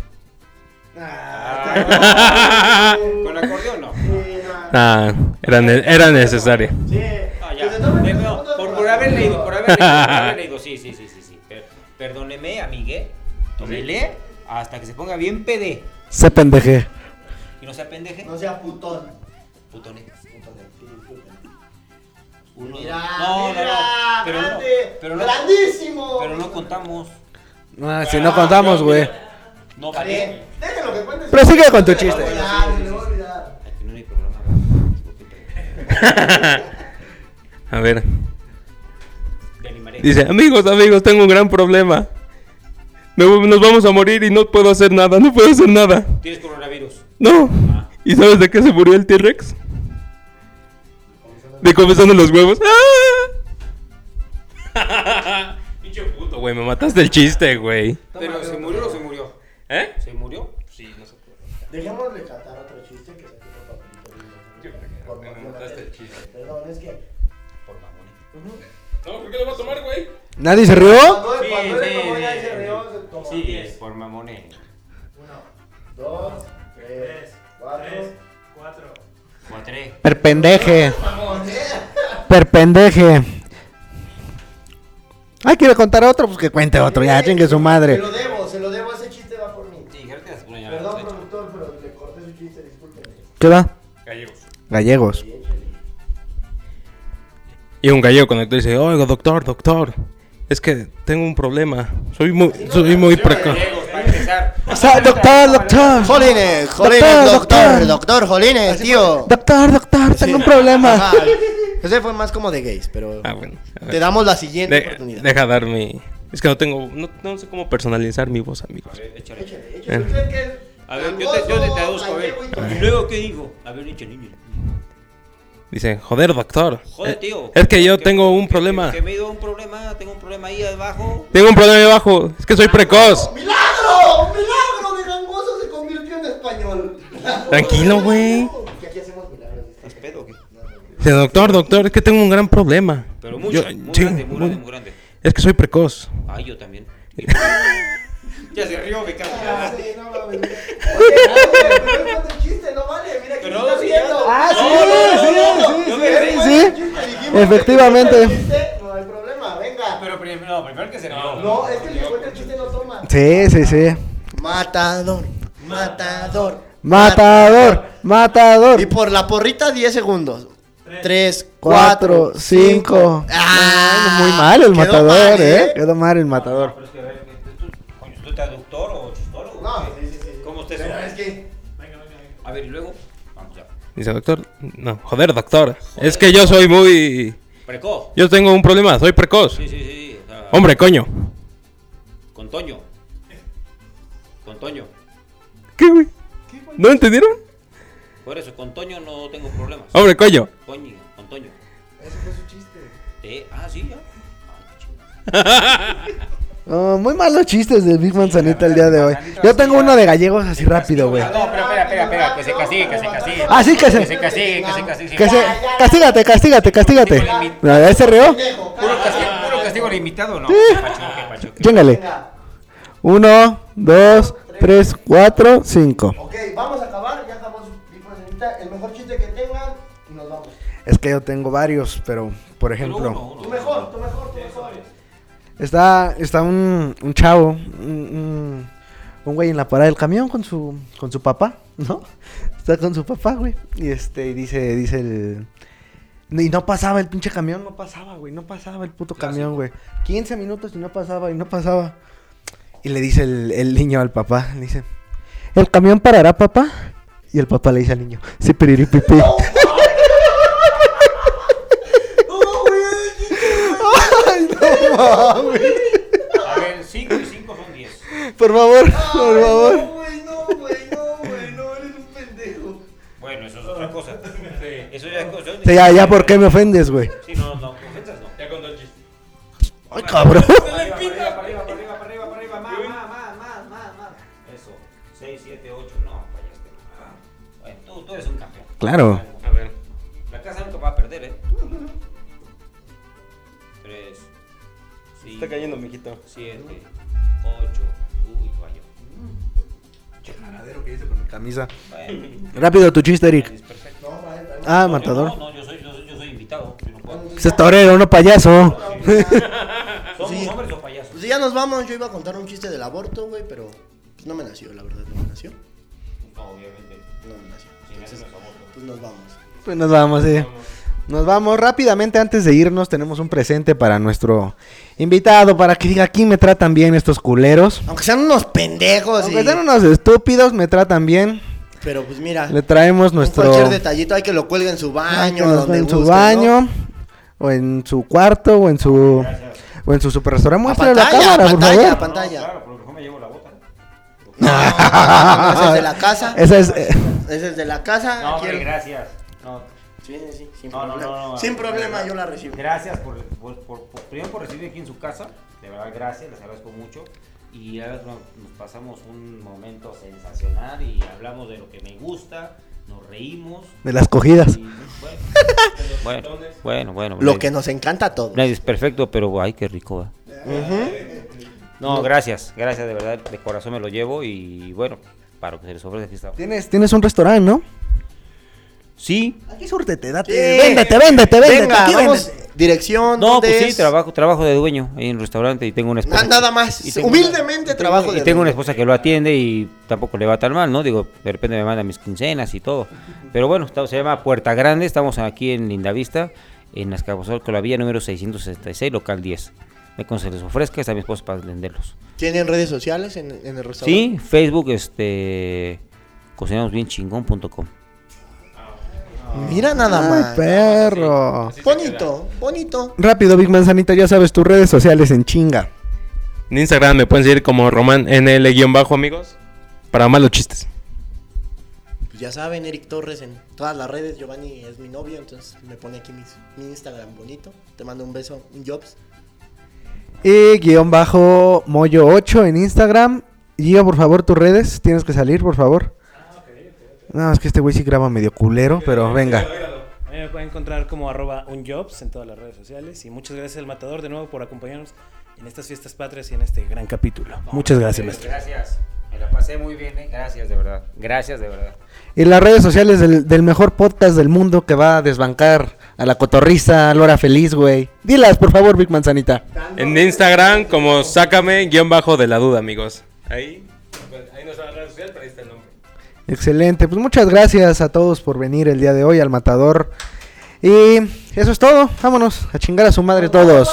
¿Con acordeón no? Ah, era, ne- era necesaria. Sí. Ah, ya. No, por, por haber leído, por haber leído, por haber leído. Sí, sí, sí, sí. sí. Per- perdóneme, amigue. Tómele hasta que se ponga bien PD. Se pendeje. Y no sea pendeje. No sea putón. Putone. Uno, Mira, no, no, mira, no. Pero no, grande, pero no, grandísimo. Pero no contamos. Ah, si no contamos, güey. No Está vale. bien. Déjenlo que cuente. Prosigue con tu chiste. A ver. Dice, amigos, amigos, tengo un gran problema. Nos vamos a morir y no puedo hacer nada, no puedo hacer nada. Tienes coronavirus. No. ¿Y sabes de qué se murió el T-Rex? De comezón en los huevos. ¡Ah! Güey, me mataste el chiste, güey. Pero se murió o se murió. ¿Eh? ¿Se murió? Sí, no se puede. Dejémosle cantar otro chiste que saque otro papelito. Por Me mataste el chiste. Perdón, es que. Por mamón. No, ¿por qué lo vas a tomar, güey? ¿Nadie se rió? Sí, sí, sí, sí. se por mamone. Uno, dos, tres, cuatro. cuatro. Cuatro. Perpendeje. Perpendeje. Ay, quiere contar otro, pues que cuente otro, ya, chingue su Se madre. lo debo, se lo debo. Ese chiste va por mí. Sí, gracias. Bueno, ya. Perdón, productor, pero le corté su chiste, discúlpeme. ¿Qué va? Galletas. Gallegos. Y un gallego conectó y dice, oiga, doctor, doctor, es que tengo un problema. Soy muy, soy muy precoz. O sea, doctor, doctor. Jolines, jolines, Doctor, doctor, jolines, tío. Doctor, doctor, tengo un problema. Ajá. Ese fue más como de gays, pero Ah, bueno. a ver. te damos la siguiente De- oportunidad. deja dar mi... Es que no tengo... No, no sé cómo personalizar mi voz, amigos. Échale. Eh. A ver, yo te, yo te traduzco, a ver. ¿Y luego qué digo? A ver, échale, niño. Dice, joder, doctor. Joder, eh, tío. Es que yo tengo un que- problema. Que, me dio un problema, tengo un problema ahí abajo. Tengo un problema ahí abajo. Es que soy precoz. ¡Milagro! ¡Milagro de gangoso se convirtió en español! Tranquilo, güey. Que aquí hacemos milagros. ¿Es pedo o qué? Doctor, doctor, es que tengo un gran problema. Pero mucho, Yo- muy sí, grande, muy muy- grande, muy grande. Es que soy precoz. Ay, yo también. ya se rió, me cago. chiste, no vale, mira Pero no, sí, ya. Ah, sí, no, no, sí, no sí, me sí, reí. sí. Efectivamente. No hay problema. Pero primero, no, primero que se rió. No, es que el que cuenta el chiste no toma. Sí, sí, sí. Matador, matador. Matador, matador. Y por la porrita 10 segundos. 3, Cuatro, 4, cinco. Ah, muy mal el matador, mal, eh. Quedó mal el matador. Pero es que, a ver, ¿tú, coño, ¿tú traductor o chistólogo? No, sí, sí, sí. ¿Cómo usted sabe? es que A ver, y luego, vamos ya. Dice, doctor, no, joder, doctor. Es que yo soy muy... Precoz. Yo tengo un problema, soy precoz. Sí, sí, sí. o sea, Hombre, coño. Con Toño. Con Toño. ¿Qué, güey? ¿No entendieron? Por eso, con Toño no tengo problemas. Hombre, coño. Coño, con Toño. Ese fue su chiste. Ah, sí, ya. Ay, qué chingada. Oh, muy malos chistes del Big Manzanita el día de hoy. Yo tengo uno de gallegos así rápido, güey. No, pero espera, espera, espera, que se castigue, que se castigue. Ah, sí, que se- Que se castigue, que se castigue. Que se... Castígate, castígate, castígate. ¿ya se rió? Puro castigo, puro castigo al invitado, ¿no? Qué- Chingale. Uno, dos, tres, cuatro, cinco. Ok, vamos a acabar. Ya acabó su Big Manzanita. El mejor chiste que tengan y nos vamos. Es que yo tengo varios, pero por ejemplo. Tú mejor, tú mejor, tú mejor. Está, está un, un chavo, un, un- un güey en la parada del camión con su, con su papá, ¿no? Está con su papá, güey. Y este, y dice, dice el. Y no pasaba el pinche camión, no pasaba, güey, no pasaba el puto camión, güey. 15 minutos y no pasaba, y no pasaba. Y le dice el, el niño al papá, le dice, ¿el camión parará, papá? Y el papá le dice al niño, sí, piriripipi. Ay, no mames. A ver, 5 y 5 son 10. Por favor, por favor. No, güey, no, güey, no, güey, no, eres un pendejo. Bueno, eso es otra cosa. Eso ya es cosa. Sí, ya, ya, ¿por qué me ofendes, güey? Sí, no, no, ofensas no. Ya contó el chiste. Ay, cabrón. Para arriba, para arriba, para arriba, para arriba, para arriba, más, más, más, más, más, más. Eso, 6, 7, 8, no, fallaste. Bueno, tú, tú eres un campeón. Claro. Está cayendo, mijito. 7, 8, uy, falló. Camisa. Bueno, Rápido tu chiste, Eric. es perfecto. Ah, No, yo matador. No, no, yo soy, yo soy, yo soy invitado. Yo no puedo. Ese es torero, no payaso. ¿Somos hombres o payasos? Pues ya nos vamos. Yo iba a contar un chiste del aborto, güey, pero pues, no me nació, la verdad, no me nació. No, obviamente. No me nació. Si me hacen Entonces, los abortos. pues nos vamos. Pues nos vamos, sí. Nos vamos rápidamente antes de irnos. Tenemos un presente para nuestro invitado. Para que diga, aquí me tratan bien estos culeros. Aunque sean unos pendejos Aunque y... sean unos estúpidos, me tratan bien. Pero pues mira, Le traemos un nuestro. cualquier detallito hay que lo cuelgue en su baño, donde en su ¿no? baño. O en su cuarto. O en su. O en su super restaurante. Muéstrale la pantalla, cámara, a por a favor. pantalla. Claro, pero mejor me llevo la bota. No, no, ese es de la casa. Esa es. eh, Ese es de la casa. No, aquí hombre, el- gracias. No, Sí, sí, sin No, problema. no, no. sin problema yo la recibo. Gracias por, por, por- por- primero por recibirme aquí en su casa. De verdad, gracias, les agradezco mucho. Y ahora nos, nos pasamos un momento sensacional y hablamos de lo que me gusta, nos reímos. De las cogidas. y, bueno, bueno, bueno, bueno. Lo que nos encanta a todos. es perfecto, pero ay, qué rico. ¿eh? No, gracias, gracias, de verdad, de corazón me lo llevo y bueno, para que se les ofrece aquí está. Tienes, tienes un restaurante, ¿no? Sí, Aquí súrtete, date. Sí. Véndete, véndete, véndete. Venga, aquí vamos, véndete. Dirección, No, ¿dónde pues es? sí, trabajo, trabajo de dueño ahí en un restaurante y tengo una esposa. Na- nada más. y tengo Humildemente y trabajo tengo- de Y tengo una dueño. esposa que lo atiende y tampoco le va tan mal, ¿no? Digo, de repente me manda mis quincenas y todo. Pero bueno, está- se llama Puerta Grande, estamos aquí en Lindavista, en con la vía número 666, local 10. Me con se les ofrezca, está mi esposa para venderlos. ¿Tienen redes sociales en, en el restaurante? Sí, Facebook, este, cocinamosbienchingón.com. Mira nada Ay, más. perro. Bonito, bonito. Rápido, Big Manzanita, ya sabes tus redes sociales en chinga. En Instagram me pueden seguir como Roman NL-bajo, amigos. Para malos chistes. Pues ya saben, Eric Torres en todas las redes. Giovanni es mi novio, entonces me pone aquí mis- mi Instagram bonito. Te mando un beso, un jobs. Y guion bajo Moyo 8 en Instagram. Gio, por favor, tus redes. Tienes que salir, por favor. No, es que este güey sí graba medio culero, pero venga. A mí me pueden encontrar como arroba unjobs en todas las redes sociales. Y muchas gracias al Matador de nuevo por acompañarnos en estas fiestas patrias y en este gran capítulo. Muchas gracias, maestro. Gracias, me la pasé muy bien, ¿eh? Gracias, de verdad. Gracias, de verdad. Y las redes sociales del, del mejor podcast del mundo que va a desbancar a la cotorriza, a Lora Feliz, güey. Dilas, por favor, Big Manzanita. En Instagram como sácame-bajo de la duda, amigos. Ahí, ahí no está la Excelente, pues muchas gracias a todos por venir el día de hoy al Matador. Y eso es todo, vámonos a chingar a su madre todos.